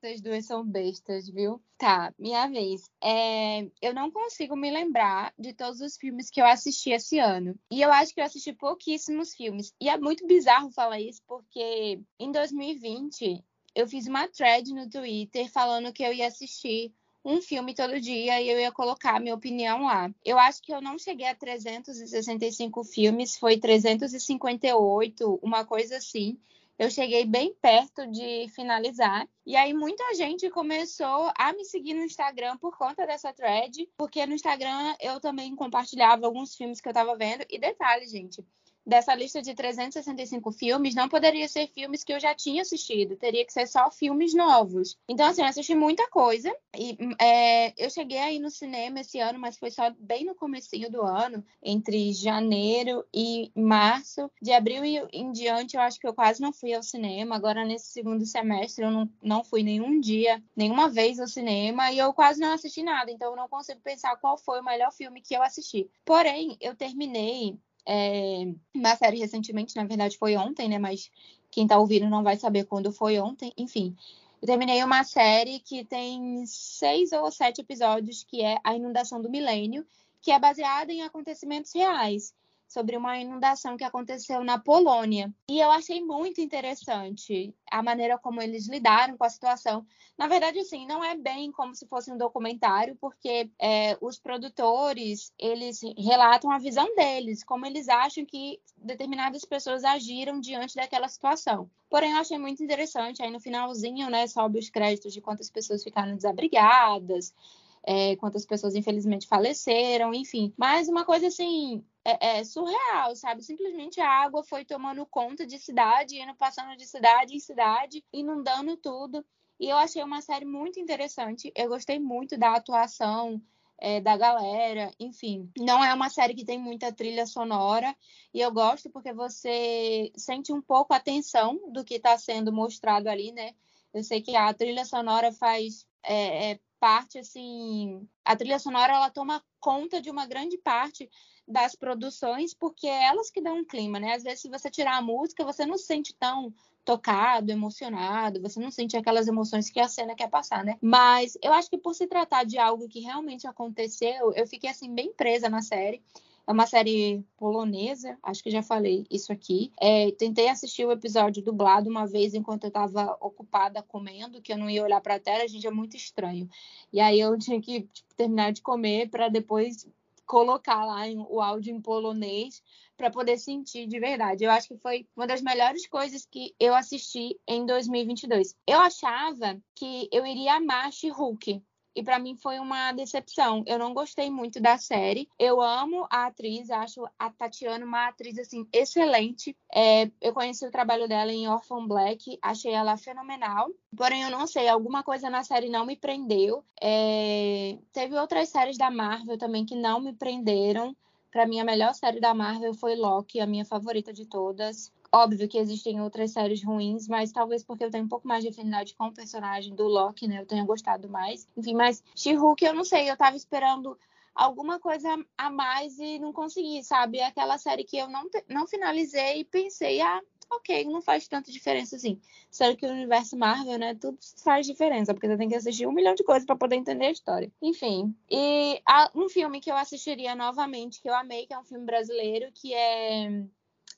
Vocês duas são bestas, viu? Tá, minha vez. É, eu não consigo me lembrar de todos os filmes que eu assisti esse ano. E eu acho que eu assisti pouquíssimos filmes. E é muito bizarro falar isso, porque em 2020 eu fiz uma thread no Twitter falando que eu ia assistir um filme todo dia e eu ia colocar minha opinião lá. Eu acho que eu não cheguei a 365 filmes, foi 358, uma coisa assim eu cheguei bem perto de finalizar. E aí muita gente começou a me seguir no Instagram por conta dessa thread, porque no Instagram eu também compartilhava alguns filmes que eu tava vendo. E detalhe, gente, dessa lista de 365 filmes, não poderia ser filmes que eu já tinha assistido, teria que ser só filmes novos. Então, assim, eu assisti muita coisa. E é, eu cheguei aí no cinema esse ano, mas foi só bem no comecinho do ano, entre janeiro e março. De abril em diante, eu acho que eu quase não fui ao cinema. Agora, nesse segundo semestre, eu não, não fui nenhum dia, nenhuma vez ao cinema, e eu quase não assisti nada. Então, eu não consigo pensar qual foi o melhor filme que eu assisti. Porém, eu terminei é, uma série recentemente, na verdade foi ontem, né? Mas quem tá ouvindo não vai saber quando foi ontem. Enfim, eu terminei uma série que tem seis ou sete episódios, que é A Inundação do Milênio, que é baseada em acontecimentos reais sobre uma inundação que aconteceu na Polônia. E eu achei muito interessante a maneira como eles lidaram com a situação. Na verdade, assim, não é bem como se fosse um documentário, porque é, os produtores eles relatam a visão deles, como eles acham que determinadas pessoas agiram diante daquela situação. Porém, eu achei muito interessante. Aí no finalzinho, né, sobe os créditos de quantas pessoas ficaram desabrigadas. É, quantas pessoas infelizmente faleceram, enfim. Mas uma coisa assim é, é, surreal, sabe? Simplesmente a água foi tomando conta de cidade, indo passando de cidade em cidade, inundando tudo. E eu achei uma série muito interessante. Eu gostei muito da atuação é, da galera, enfim. Não é uma série que tem muita trilha sonora, e eu gosto porque você sente um pouco a tensão do que está sendo mostrado ali, né? Eu sei que a trilha sonora faz é, é, parte, assim. A trilha sonora ela toma conta de uma grande parte das produções, porque é elas que dão um clima, né? Às vezes, se você tirar a música, você não se sente tão tocado, emocionado, você não sente aquelas emoções que a cena quer passar, né? Mas eu acho que por se tratar de algo que realmente aconteceu, eu fiquei assim bem presa na série. É uma série polonesa, acho que já falei isso aqui. É, tentei assistir o episódio dublado uma vez enquanto eu estava ocupada comendo, que eu não ia olhar para a tela, gente é muito estranho. E aí eu tinha que tipo, terminar de comer para depois colocar lá o áudio em polonês para poder sentir de verdade. Eu acho que foi uma das melhores coisas que eu assisti em 2022. Eu achava que eu iria amar She-Hulk, e para mim foi uma decepção. Eu não gostei muito da série. Eu amo a atriz, acho a Tatiana uma atriz assim excelente. É, eu conheci o trabalho dela em Orphan Black, achei ela fenomenal. Porém, eu não sei, alguma coisa na série não me prendeu. É, teve outras séries da Marvel também que não me prenderam. Para mim, a melhor série da Marvel foi Loki, a minha favorita de todas. Óbvio que existem outras séries ruins, mas talvez porque eu tenho um pouco mais de afinidade com o personagem do Loki, né? Eu tenha gostado mais. Enfim, mas She-Hulk, eu não sei, eu tava esperando alguma coisa a mais e não consegui, sabe? É aquela série que eu não, não finalizei e pensei, ah, ok, não faz tanta diferença assim. Sério que o universo Marvel, né, tudo faz diferença, porque você tem que assistir um milhão de coisas para poder entender a história. Enfim, e um filme que eu assistiria novamente, que eu amei, que é um filme brasileiro, que é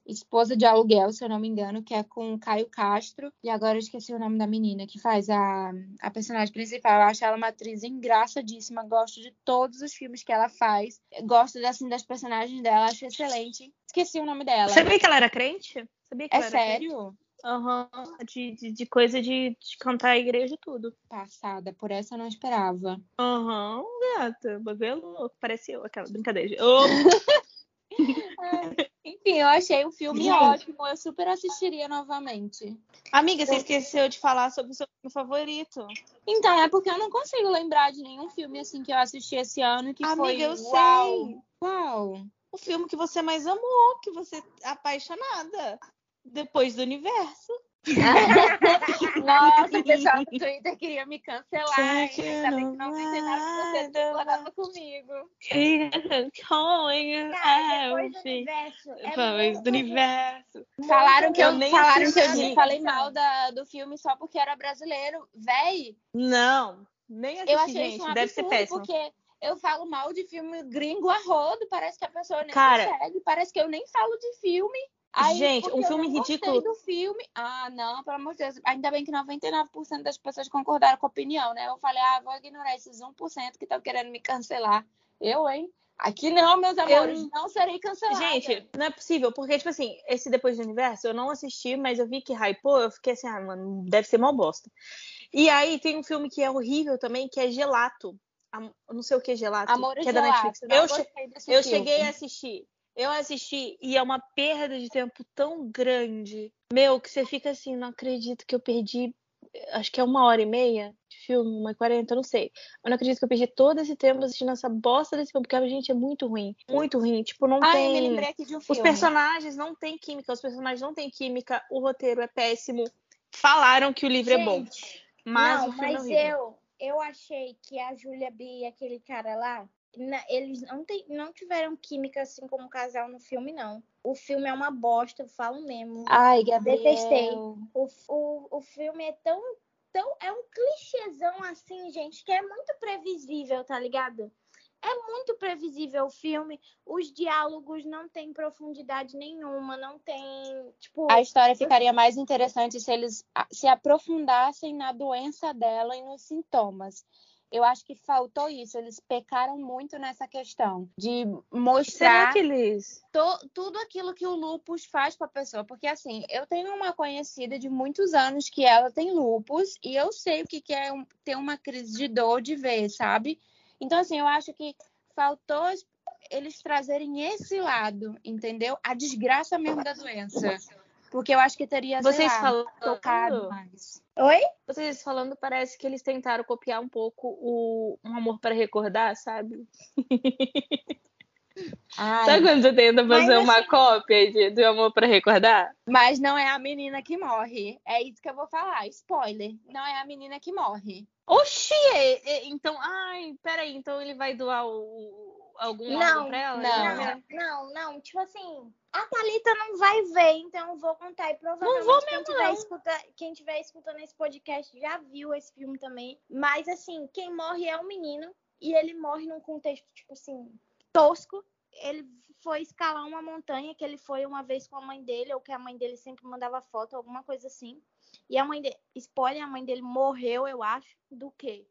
Esposa de Aluguel, se eu não me engano, que é com Caio Castro. E agora eu esqueci o nome da menina que faz a, a personagem principal. Eu acho ela uma atriz engraçadíssima. Gosto de todos os filmes que ela faz. Gosto assim, das personagens dela, acho excelente. Esqueci o nome dela. Sabia que ela era crente? Sabia que é ela era sério? Aham, uhum. de, de, de, coisa de, de, cantar a igreja e tudo. Passada, por essa eu não esperava. Aham, uhum, gata, bagulho louco, parece eu, aquela brincadeira. Oh. Enfim, eu achei o filme Gente. ótimo. Eu super assistiria novamente. Amiga, você esqueceu de falar sobre o seu filme favorito. Então, é porque eu não consigo lembrar de nenhum filme assim que eu assisti esse ano que Amiga, foi. eu uau, sei. Uau! O filme que você mais amou, que você é apaixonada. Depois do universo. Nossa, o pessoal no Twitter queria me cancelar. Ainda bem que 99% concordava comigo. Depois do universo. Falaram que eu, eu falaram que eu falei mal da, do filme só porque era brasileiro. Véi. Não, nem assisti, eu achei gente. Isso um Deve ser péssimo. Porque eu falo mal de filme gringo a rodo. Parece que a pessoa nem Cara, consegue. Parece que eu nem falo de filme. Aí, Gente, um filme eu ridículo. do filme. Ah, não, pelo amor de Deus. Ainda bem que 99% das pessoas concordaram com a opinião, né? Eu falei, ah, vou ignorar esses 1% que estão querendo me cancelar. Eu, hein? Aqui não, meus amores, eu... não serei cancelada. Gente, não é possível, porque, tipo assim, esse Depois do Universo, eu não assisti, mas eu vi que hypou, eu fiquei assim, ah, mano, deve ser mó bosta. E aí tem um filme que é horrível também, que é Gelato. Não sei o que é Gelato. Amor que é da Gelato. Netflix. eu, che... eu cheguei a assistir. Eu assisti e é uma perda de tempo tão grande. Meu, que você fica assim, não acredito que eu perdi. Acho que é uma hora e meia de filme, uma e quarenta, não sei. Eu não acredito que eu perdi todo esse tempo assistindo essa bosta desse filme, porque a gente é muito ruim. Muito ruim. Tipo, não Ai, tem. me lembrei aqui de um Os filme. personagens não têm química, os personagens não têm química, o roteiro é péssimo. Falaram que o livro gente, é bom. Mas não, o filme mas é eu, eu achei que a Julia B e aquele cara lá eles não, não tiveram química assim como casal no filme, não. O filme é uma bosta, eu falo mesmo. Ai, Gabriel. Detestei. O, o, o filme é tão, tão. É um clichêzão assim, gente, que é muito previsível, tá ligado? É muito previsível o filme. Os diálogos não têm profundidade nenhuma, não tem. Tipo. A história ficaria mais interessante se eles se aprofundassem na doença dela e nos sintomas eu acho que faltou isso. Eles pecaram muito nessa questão de mostrar que eles... to, tudo aquilo que o lupus faz para a pessoa. Porque, assim, eu tenho uma conhecida de muitos anos que ela tem lupus e eu sei o que, que é ter uma crise de dor de ver, sabe? Então, assim, eu acho que faltou eles trazerem esse lado, entendeu? A desgraça mesmo da doença. Porque eu acho que teria, Vocês lá, falando... tocado mais. Oi? Vocês falando, parece que eles tentaram copiar um pouco o Um Amor para Recordar, sabe? Ai, Sabe quando você tenta fazer Mas, uma assim- cópia de, do Amor para Recordar? Mas não é a menina que morre. É isso que eu vou falar. Spoiler. Não é a menina que morre. Oxi! é- é- então, ai, peraí, então ele vai doar o, algum Não, pra ela? não. Não, não, não. Tipo assim, a Thalita não vai ver, então eu vou contar. E provavelmente vou quem, mesmo, tiver não. escuta- quem tiver escutando esse podcast já viu esse filme também. Mas assim, quem morre é o menino. E ele morre num contexto, tipo assim, tosco. Ele foi escalar uma montanha que ele foi uma vez com a mãe dele, ou que a mãe dele sempre mandava foto, alguma coisa assim. E a mãe dele, spoiler, a mãe dele morreu, eu acho. Do quê?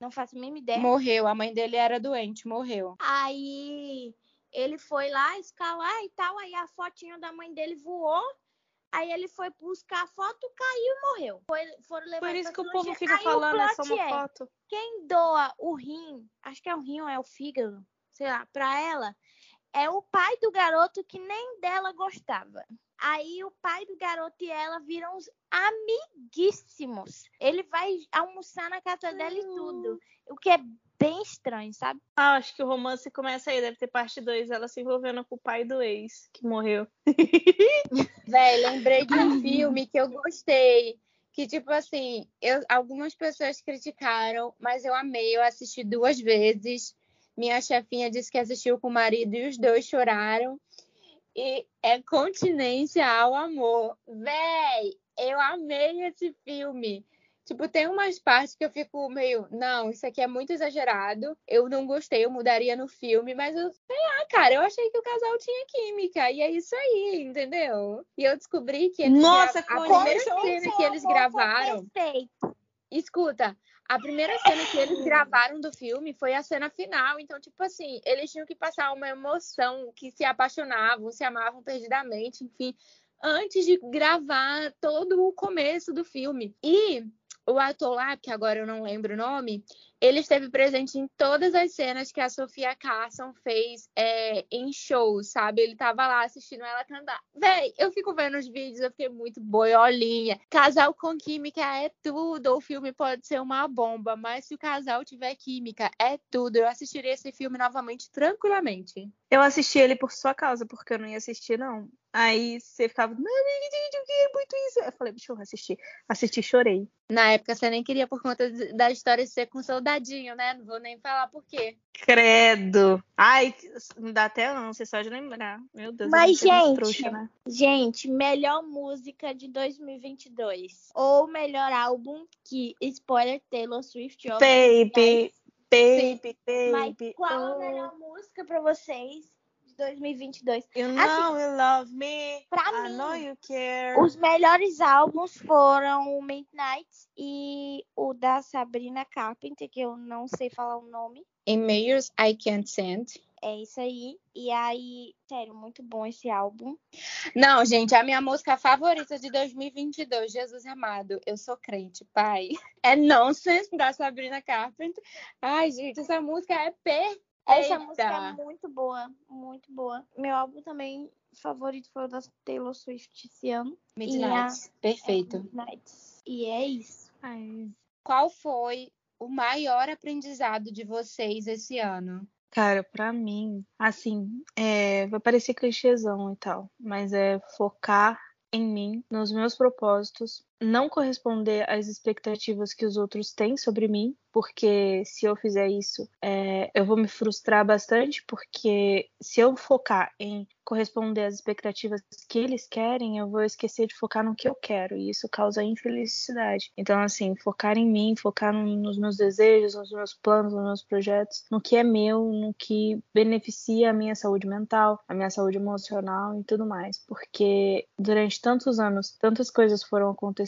Não faço a mínima ideia. Morreu. A mãe dele era doente, morreu. Aí ele foi lá escalar e tal, aí a fotinho da mãe dele voou. Aí ele foi buscar a foto, caiu e morreu. Foi, foram levar Por isso que o povo fica Aí falando, é só uma é, foto. Quem doa o rim, acho que é o rim ou é o fígado, sei lá, pra ela, é o pai do garoto que nem dela gostava. Aí o pai do garoto e ela viram uns amiguíssimos. Ele vai almoçar na casa dela e tudo. O que é bem estranho, sabe? Ah, acho que o romance começa aí, deve ter parte 2, ela se envolvendo com o pai do ex, que morreu. Véi, lembrei de um filme que eu gostei. Que, tipo assim, eu, algumas pessoas criticaram, mas eu amei, eu assisti duas vezes. Minha chefinha disse que assistiu com o marido e os dois choraram. E é continência ao amor. Véi, eu amei esse filme. Tipo, tem umas partes que eu fico meio, não, isso aqui é muito exagerado. Eu não gostei, eu mudaria no filme, mas eu sei lá, cara, eu achei que o casal tinha química. E é isso aí, entendeu? E eu descobri que eles Nossa, gra... a primeira cena que eles gravaram. Perfeito. Escuta, a primeira cena que eles gravaram do filme foi a cena final. Então, tipo assim, eles tinham que passar uma emoção, que se apaixonavam, se amavam perdidamente, enfim, antes de gravar todo o começo do filme. E o ator lá, que agora eu não lembro o nome, ele esteve presente em todas as cenas que a Sofia Carson fez é, em shows, sabe? Ele tava lá assistindo ela cantar. Véi, eu fico vendo os vídeos, eu fiquei muito boiolinha. Casal com química é tudo. O filme pode ser uma bomba, mas se o casal tiver química, é tudo. Eu assistiria esse filme novamente tranquilamente. Eu assisti ele por sua causa, porque eu não ia assistir, não. Aí você ficava, não, gente, é muito isso. Eu falei, deixa eu assistir. Assisti, chorei. Na época você nem queria por conta da história ser com soldadinho, né? Não vou nem falar por quê. Credo. Ai, não dá até ânsia só de lembrar. Meu Deus. Mas, gente, trouxa, né? gente, melhor música de 2022. Ou melhor álbum que, spoiler, Taylor Swift. Baby, baby, baby. Mas qual oh. a melhor música pra vocês? 2022. You know assim, you love me. Pra I mim, know you care. os melhores álbuns foram o Midnight e o da Sabrina Carpenter, que eu não sei falar o nome. In Mayors I Can't Send. É isso aí. E aí, sério, muito bom esse álbum. Não, gente, a minha música favorita de 2022, Jesus Amado. Eu sou crente, pai. É Nonsense, da Sabrina Carpenter. Ai, gente, essa música é perfeita. Essa música é muito boa, muito boa. Meu álbum também favorito foi o da Taylor Swift esse ano. Midnight. Perfeito. É, Midnight. E é isso. Ai. Qual foi o maior aprendizado de vocês esse ano? Cara, pra mim, assim, é, vai parecer clichêzão e tal, mas é focar em mim, nos meus propósitos, não corresponder às expectativas que os outros têm sobre mim, porque se eu fizer isso, é, eu vou me frustrar bastante, porque se eu focar em corresponder às expectativas que eles querem, eu vou esquecer de focar no que eu quero, e isso causa infelicidade. Então, assim, focar em mim, focar no, nos meus desejos, nos meus planos, nos meus projetos, no que é meu, no que beneficia a minha saúde mental, a minha saúde emocional e tudo mais, porque durante tantos anos, tantas coisas foram acontecendo,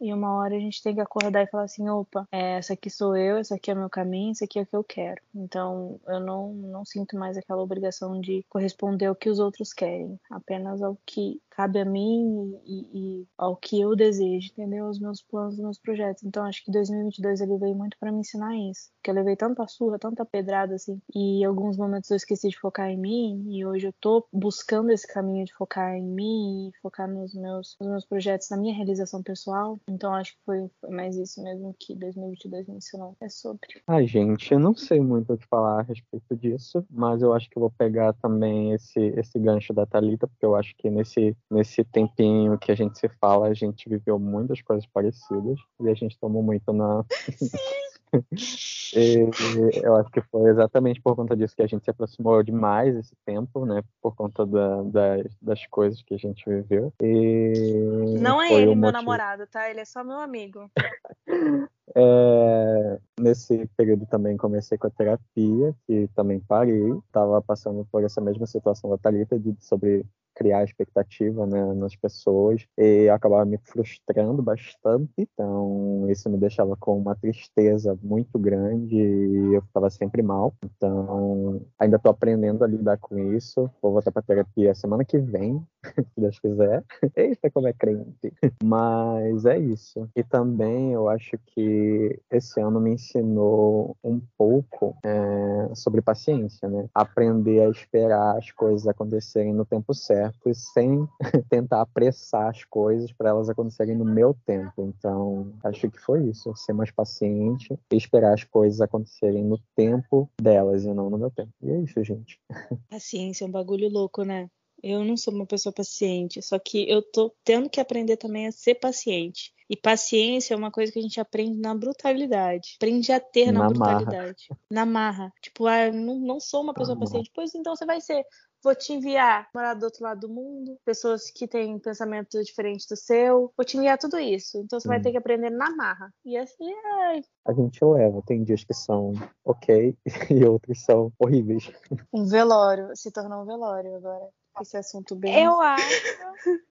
e uma hora a gente tem que acordar e falar assim: opa, é, essa aqui sou eu, esse aqui é o meu caminho, esse aqui é o que eu quero. Então, eu não, não sinto mais aquela obrigação de corresponder ao que os outros querem, apenas ao que cabe a mim e, e, ao que eu desejo, entendeu? Os meus planos, os meus projetos. Então, acho que 2022 ele veio muito para me ensinar isso, porque eu levei tanta surra, tanta pedrada assim, e alguns momentos eu esqueci de focar em mim, e hoje eu tô buscando esse caminho de focar em mim e focar nos meus, nos meus projetos, na minha realização pessoal. Então, acho que foi, foi mais isso mesmo que 2022 me ensinou. É sobre. Ai, gente, eu não sei muito o que falar a respeito disso, mas eu acho que eu vou pegar também esse, esse gancho da Talita, porque eu acho que nesse nesse tempinho que a gente se fala, a gente viveu muitas coisas parecidas e a gente tomou muito na. e, eu acho que foi exatamente por conta disso que a gente se aproximou demais esse tempo, né? Por conta da, das, das coisas que a gente viveu. E Não é ele meu motivo. tá? Ele é só meu amigo. É, nesse período também comecei com a terapia, que também parei. Estava passando por essa mesma situação da Thalita, de, sobre criar expectativa né, nas pessoas e acabava me frustrando bastante. Então, isso me deixava com uma tristeza muito grande e eu ficava sempre mal. Então, ainda estou aprendendo a lidar com isso. Vou voltar para terapia semana que vem, se Deus quiser. Eita, como é crente. Mas é isso. E também eu acho que esse ano me ensinou um pouco é, sobre paciência, né? Aprender a esperar as coisas acontecerem no tempo certo certo e sem tentar apressar as coisas para elas acontecerem no meu tempo. Então, acho que foi isso, ser mais paciente e esperar as coisas acontecerem no tempo delas e não no meu tempo. E é isso, gente. Paciência é um bagulho louco, né? Eu não sou uma pessoa paciente, só que eu tô tendo que aprender também a ser paciente. E paciência é uma coisa que a gente aprende na brutalidade. Aprende a ter na, Na brutalidade. Na marra. Tipo, ah, eu não, não sou uma pessoa Na marra. paciente. Pois então você vai ser. Vou te enviar morar do outro lado do mundo, pessoas que têm pensamento diferente do seu. Vou te enviar tudo isso. Então você vai Hum. ter que aprender na marra. E assim, é A gente leva. Tem dias que são ok e outros são horríveis. um velório. Se tornar um velório agora. Esse assunto bem. Eu acho,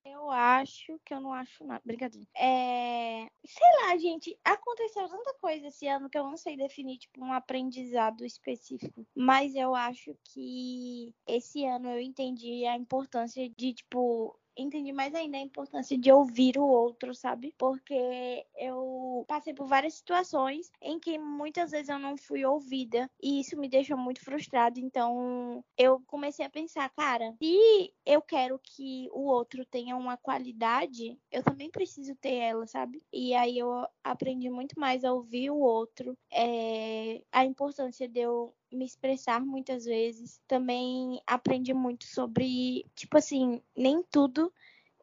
eu acho que eu não acho nada. Brincadeira. É, sei lá, gente, aconteceu tanta coisa esse ano que eu não sei definir, tipo, um aprendizado específico. Mas eu acho que esse ano eu entendi a importância de, tipo, entendi mais ainda a importância de ouvir o outro, sabe? Porque eu passei por várias situações em que muitas vezes eu não fui ouvida e isso me deixou muito frustrada. Então, eu comecei a pensar, cara, se eu quero que o outro tenha uma qualidade, eu também preciso ter ela, sabe? E aí eu aprendi muito mais a ouvir o outro, é, a importância de eu me expressar muitas vezes. Também aprendi muito sobre, tipo assim, nem tudo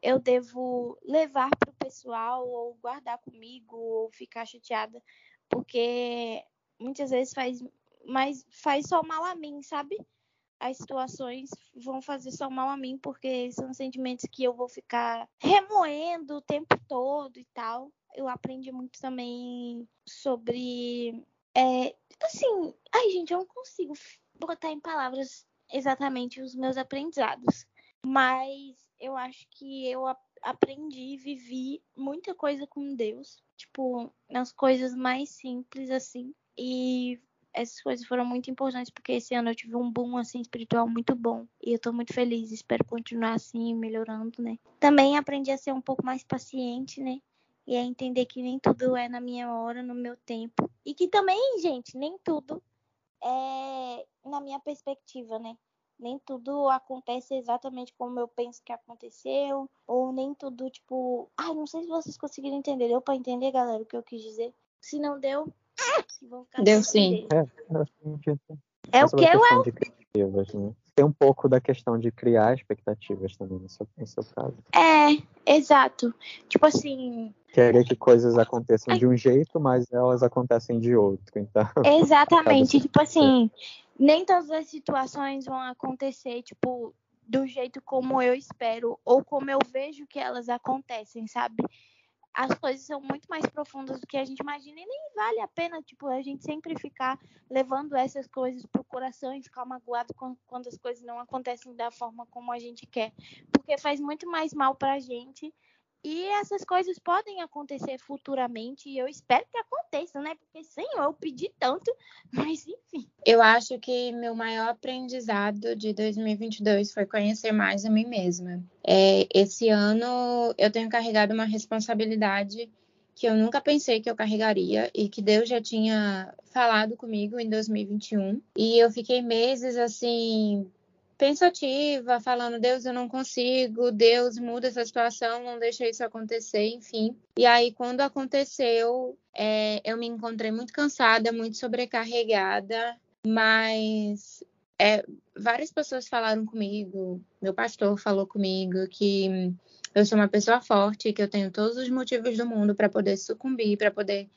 eu devo levar pro pessoal ou guardar comigo ou ficar chateada, porque muitas vezes faz mas faz só mal a mim, sabe? As situações vão fazer só mal a mim, porque são sentimentos que eu vou ficar remoendo o tempo todo e tal. Eu aprendi muito também sobre é, assim, ai gente, eu não consigo botar em palavras exatamente os meus aprendizados, mas eu acho que eu aprendi, vivi muita coisa com Deus, tipo, nas coisas mais simples assim, e essas coisas foram muito importantes porque esse ano eu tive um boom assim espiritual muito bom e eu tô muito feliz, espero continuar assim, melhorando, né? Também aprendi a ser um pouco mais paciente, né? E a entender que nem tudo é na minha hora, no meu tempo. E que também, gente, nem tudo é na minha perspectiva, né? Nem tudo acontece exatamente como eu penso que aconteceu. Ou nem tudo, tipo. Ai, não sei se vocês conseguiram entender. Deu pra entender, galera, o que eu quis dizer? Se não deu, vão ficar Deu sim. É, acredito. É o que eu? Tem um pouco da questão de criar expectativas também, no seu, no seu caso. É, exato. Tipo assim, Querer que coisas aconteçam de um jeito, mas elas acontecem de outro. Então, Exatamente, tipo assim, nem todas as situações vão acontecer, tipo, do jeito como eu espero ou como eu vejo que elas acontecem, sabe? As coisas são muito mais profundas do que a gente imagina e nem vale a pena, tipo, a gente sempre ficar levando essas coisas pro coração e ficar magoado quan- quando as coisas não acontecem da forma como a gente quer, porque faz muito mais mal pra gente. E essas coisas podem acontecer futuramente e eu espero que aconteçam, né? Porque, Senhor, eu pedi tanto, mas enfim. Eu acho que meu maior aprendizado de 2022 foi conhecer mais a mim mesma. É, esse ano eu tenho carregado uma responsabilidade que eu nunca pensei que eu carregaria e que Deus já tinha falado comigo em 2021. E eu fiquei meses assim pensativa, falando Deus, eu não consigo, Deus muda essa situação, não deixa isso acontecer, enfim. E aí quando aconteceu, é, eu me encontrei muito cansada, muito sobrecarregada, mas é, várias pessoas falaram comigo, meu pastor falou comigo que eu sou uma pessoa forte, que eu tenho todos os motivos do mundo para poder sucumbir, para poder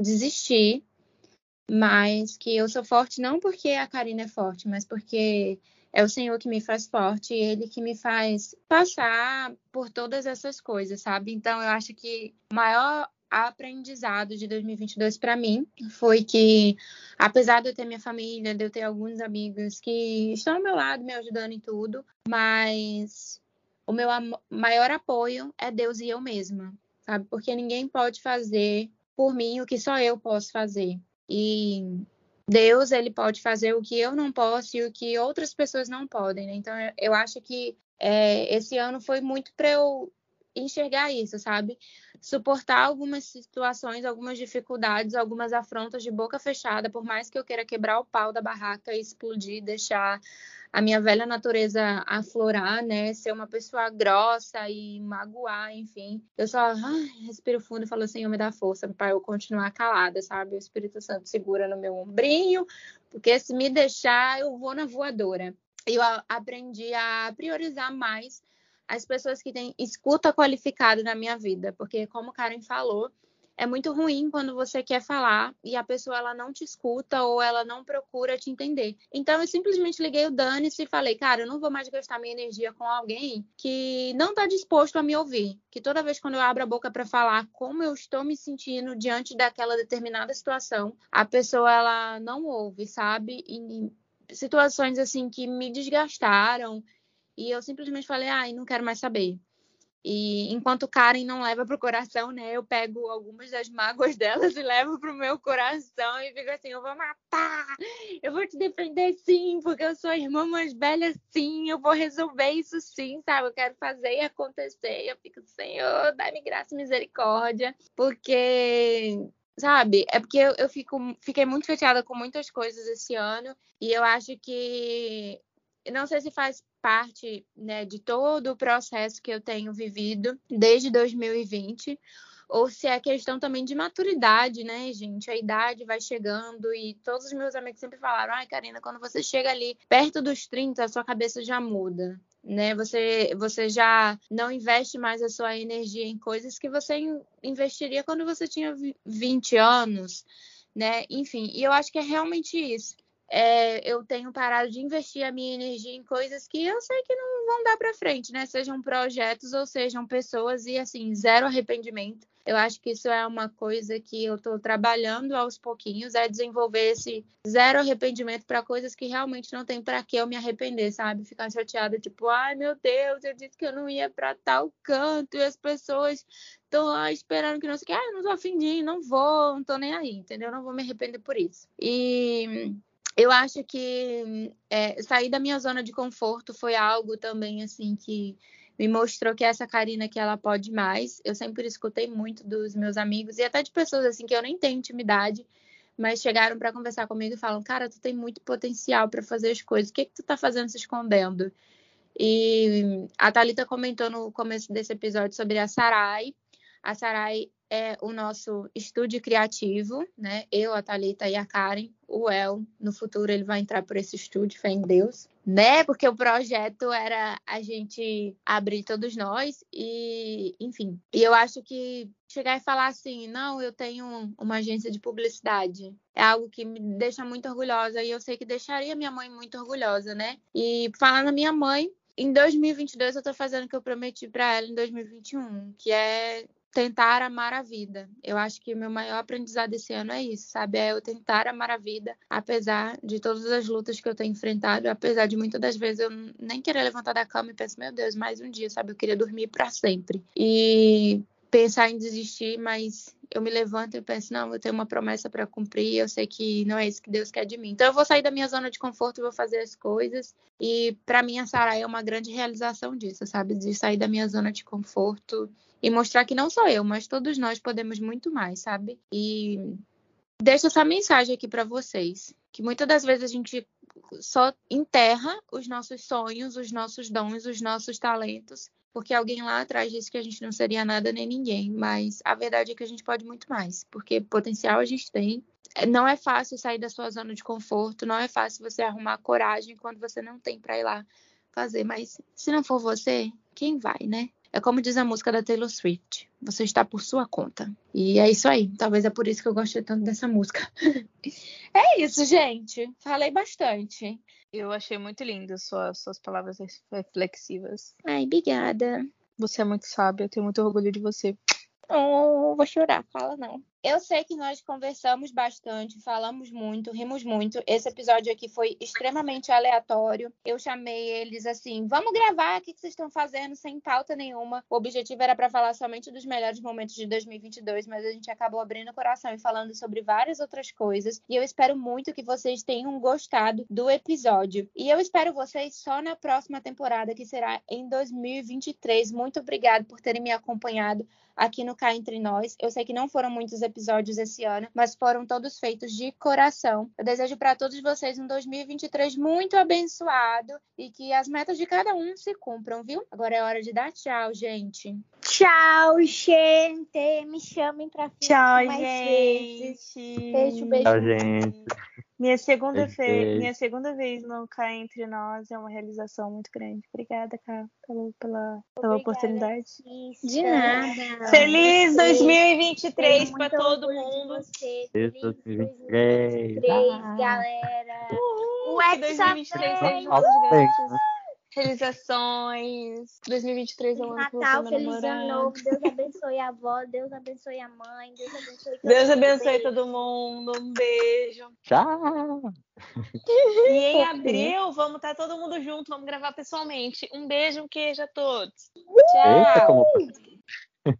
desistir, mas que eu sou forte não porque a Karina é forte, mas porque é o Senhor que me faz forte, Ele que me faz passar por todas essas coisas, sabe? Então eu acho que o maior aprendizado de 2022 para mim foi que, apesar de eu ter minha família, de eu ter alguns amigos que estão ao meu lado, me ajudando em tudo, mas o meu maior apoio é Deus e eu mesma, sabe? Porque ninguém pode fazer por mim o que só eu posso fazer. E Deus, ele pode fazer o que eu não posso e o que outras pessoas não podem, né? Então, eu- acho que é, esse ano foi muito para eu enxergar isso, sabe? Suportar algumas situações, algumas dificuldades, algumas afrontas de boca fechada, por mais que eu queira quebrar o pau da barraca explodir, deixar a minha velha natureza aflorar, né? Ser uma pessoa grossa e magoar, enfim. Eu só ai, respiro fundo e falo, Senhor, me dá força para eu continuar calada, sabe? O Espírito Santo segura no meu ombrinho, porque se me deixar, eu vou na voadora. eu aprendi a priorizar mais as pessoas que têm escuta qualificada na minha vida, porque como Karen falou, é muito ruim quando você quer falar e a pessoa ela não te escuta ou ela não procura te entender. Então eu simplesmente liguei o Dani e falei, cara, eu não vou mais gastar minha energia com alguém que não está disposto a me ouvir. Que toda vez quando eu abro a boca para falar como eu estou me sentindo diante daquela determinada situação, a pessoa ela não ouve, sabe? E situações assim que me desgastaram e eu simplesmente falei, ai, não quero mais saber. E enquanto Karen não leva pro coração, né? Eu pego algumas das mágoas delas e levo pro meu coração e fico assim, eu vou matar, eu vou te defender sim, porque eu sou a irmã mais velha sim, eu vou resolver isso sim, sabe? Eu quero fazer e acontecer. Eu fico, Senhor, dá-me graça e misericórdia, porque sabe? É porque eu, eu fico, fiquei muito chateada com muitas coisas esse ano e eu acho que não sei se faz parte né, de todo o processo que eu tenho vivido desde 2020, ou se é questão também de maturidade, né, gente? A idade vai chegando e todos os meus amigos sempre falaram: ai, Karina, quando você chega ali perto dos 30, a sua cabeça já muda. Né? Você, você já não investe mais a sua energia em coisas que você investiria quando você tinha 20 anos, né? Enfim, e eu acho que é realmente isso é, eu tenho parado de investir a minha energia em coisas que eu sei que não vão dar para frente, né? Sejam projetos ou sejam pessoas e assim, zero arrependimento. Eu acho que isso é uma coisa que eu estou trabalhando aos pouquinhos, é desenvolver esse zero arrependimento para coisas que realmente não tem para que eu me arrepender, sabe? Ficar chateada, tipo, ai meu Deus, eu disse que eu não ia para tal canto e as pessoas estão lá esperando que não sei o que, ah, não tô afim de ir, não vou, não tô nem aí, entendeu? Não vou me arrepender por isso. E eu acho que é, sair da minha zona de conforto foi algo também assim que me mostrou que essa Karina que ela pode mais. Eu sempre escutei muito dos meus amigos e até de pessoas assim que eu nem tenho intimidade, mas chegaram para conversar comigo e falam: "Cara, tu tem muito potencial para fazer as coisas. O que que tu tá fazendo se escondendo?" E a Talita comentou no começo desse episódio sobre a Sarai. A Sarai é o nosso estúdio criativo, né? Eu, a Thalita e a Karen. O El, no futuro, ele vai entrar por esse estúdio, fé em Deus, né? Porque o projeto era a gente abrir todos nós e, enfim. E eu acho que chegar e falar assim, não, eu tenho uma agência de publicidade, é algo que me deixa muito orgulhosa e eu sei que deixaria minha mãe muito orgulhosa, né? E falar na minha mãe, em 2022 eu tô fazendo o que eu prometi para ela em 2021, que é tentar amar a vida. Eu acho que o meu maior aprendizado esse ano é isso, sabe? É eu tentar amar a vida, apesar de todas as lutas que eu tenho enfrentado, apesar de muitas das vezes eu nem querer levantar da cama e pensar, meu Deus, mais um dia, sabe? Eu queria dormir para sempre. E pensar em desistir, mas eu me levanto e penso, não, eu tenho uma promessa para cumprir, eu sei que não é isso que Deus quer de mim. Então eu vou sair da minha zona de conforto, vou fazer as coisas. E para mim a Sara é uma grande realização disso, sabe? De sair da minha zona de conforto e mostrar que não só eu, mas todos nós podemos muito mais, sabe? E deixo essa mensagem aqui para vocês, que muitas das vezes a gente só enterra os nossos sonhos, os nossos dons, os nossos talentos, porque alguém lá atrás disse que a gente não seria nada nem ninguém, mas a verdade é que a gente pode muito mais, porque potencial a gente tem. Não é fácil sair da sua zona de conforto, não é fácil você arrumar coragem quando você não tem para ir lá fazer, mas se não for você, quem vai, né? É como diz a música da Taylor Swift: você está por sua conta. E é isso aí. Talvez é por isso que eu gostei tanto dessa música. é isso, gente. Falei bastante. Eu achei muito lindo suas, suas palavras reflexivas. Ai, obrigada. Você é muito sábia, eu tenho muito orgulho de você. Oh, vou chorar, fala não. Eu sei que nós conversamos bastante, falamos muito, rimos muito. Esse episódio aqui foi extremamente aleatório. Eu chamei eles assim: vamos gravar, o que vocês estão fazendo, sem pauta nenhuma. O objetivo era para falar somente dos melhores momentos de 2022, mas a gente acabou abrindo o coração e falando sobre várias outras coisas. E eu espero muito que vocês tenham gostado do episódio. E eu espero vocês só na próxima temporada, que será em 2023. Muito obrigado por terem me acompanhado aqui no Cá Entre Nós. Eu sei que não foram muitos episódios episódios esse ano, mas foram todos feitos de coração. Eu desejo para todos vocês um 2023 muito abençoado e que as metas de cada um se cumpram, viu? Agora é hora de dar tchau, gente. Tchau, gente. Me chamem para Tchau, mais gente. Vezes. Beijo, beijo. Tchau, gente. Minha segunda, fe... Minha segunda vez no Cá Entre Nós é uma realização muito grande. Obrigada, Cá, pela, pela, pela Obrigada, oportunidade. Cissa. De nada. Feliz Tenho 2023 muito pra todo mundo. Feliz Feliz 2023. 2023, Ah. galera. Uhul, O que Hexa 2023 vem. seja um realizações. 2023 é o ano vou Natal, feliz meu ano namorado. novo. Deus abençoe a avó, Deus abençoe a mãe, Deus abençoe todo Deus mundo. abençoe Beijo. todo mundo. Um beijo. Tchau! E em abril, vamos estar todo mundo junto, vamos gravar pessoalmente. Um beijo, um queijo a todos. Eita, Tchau. como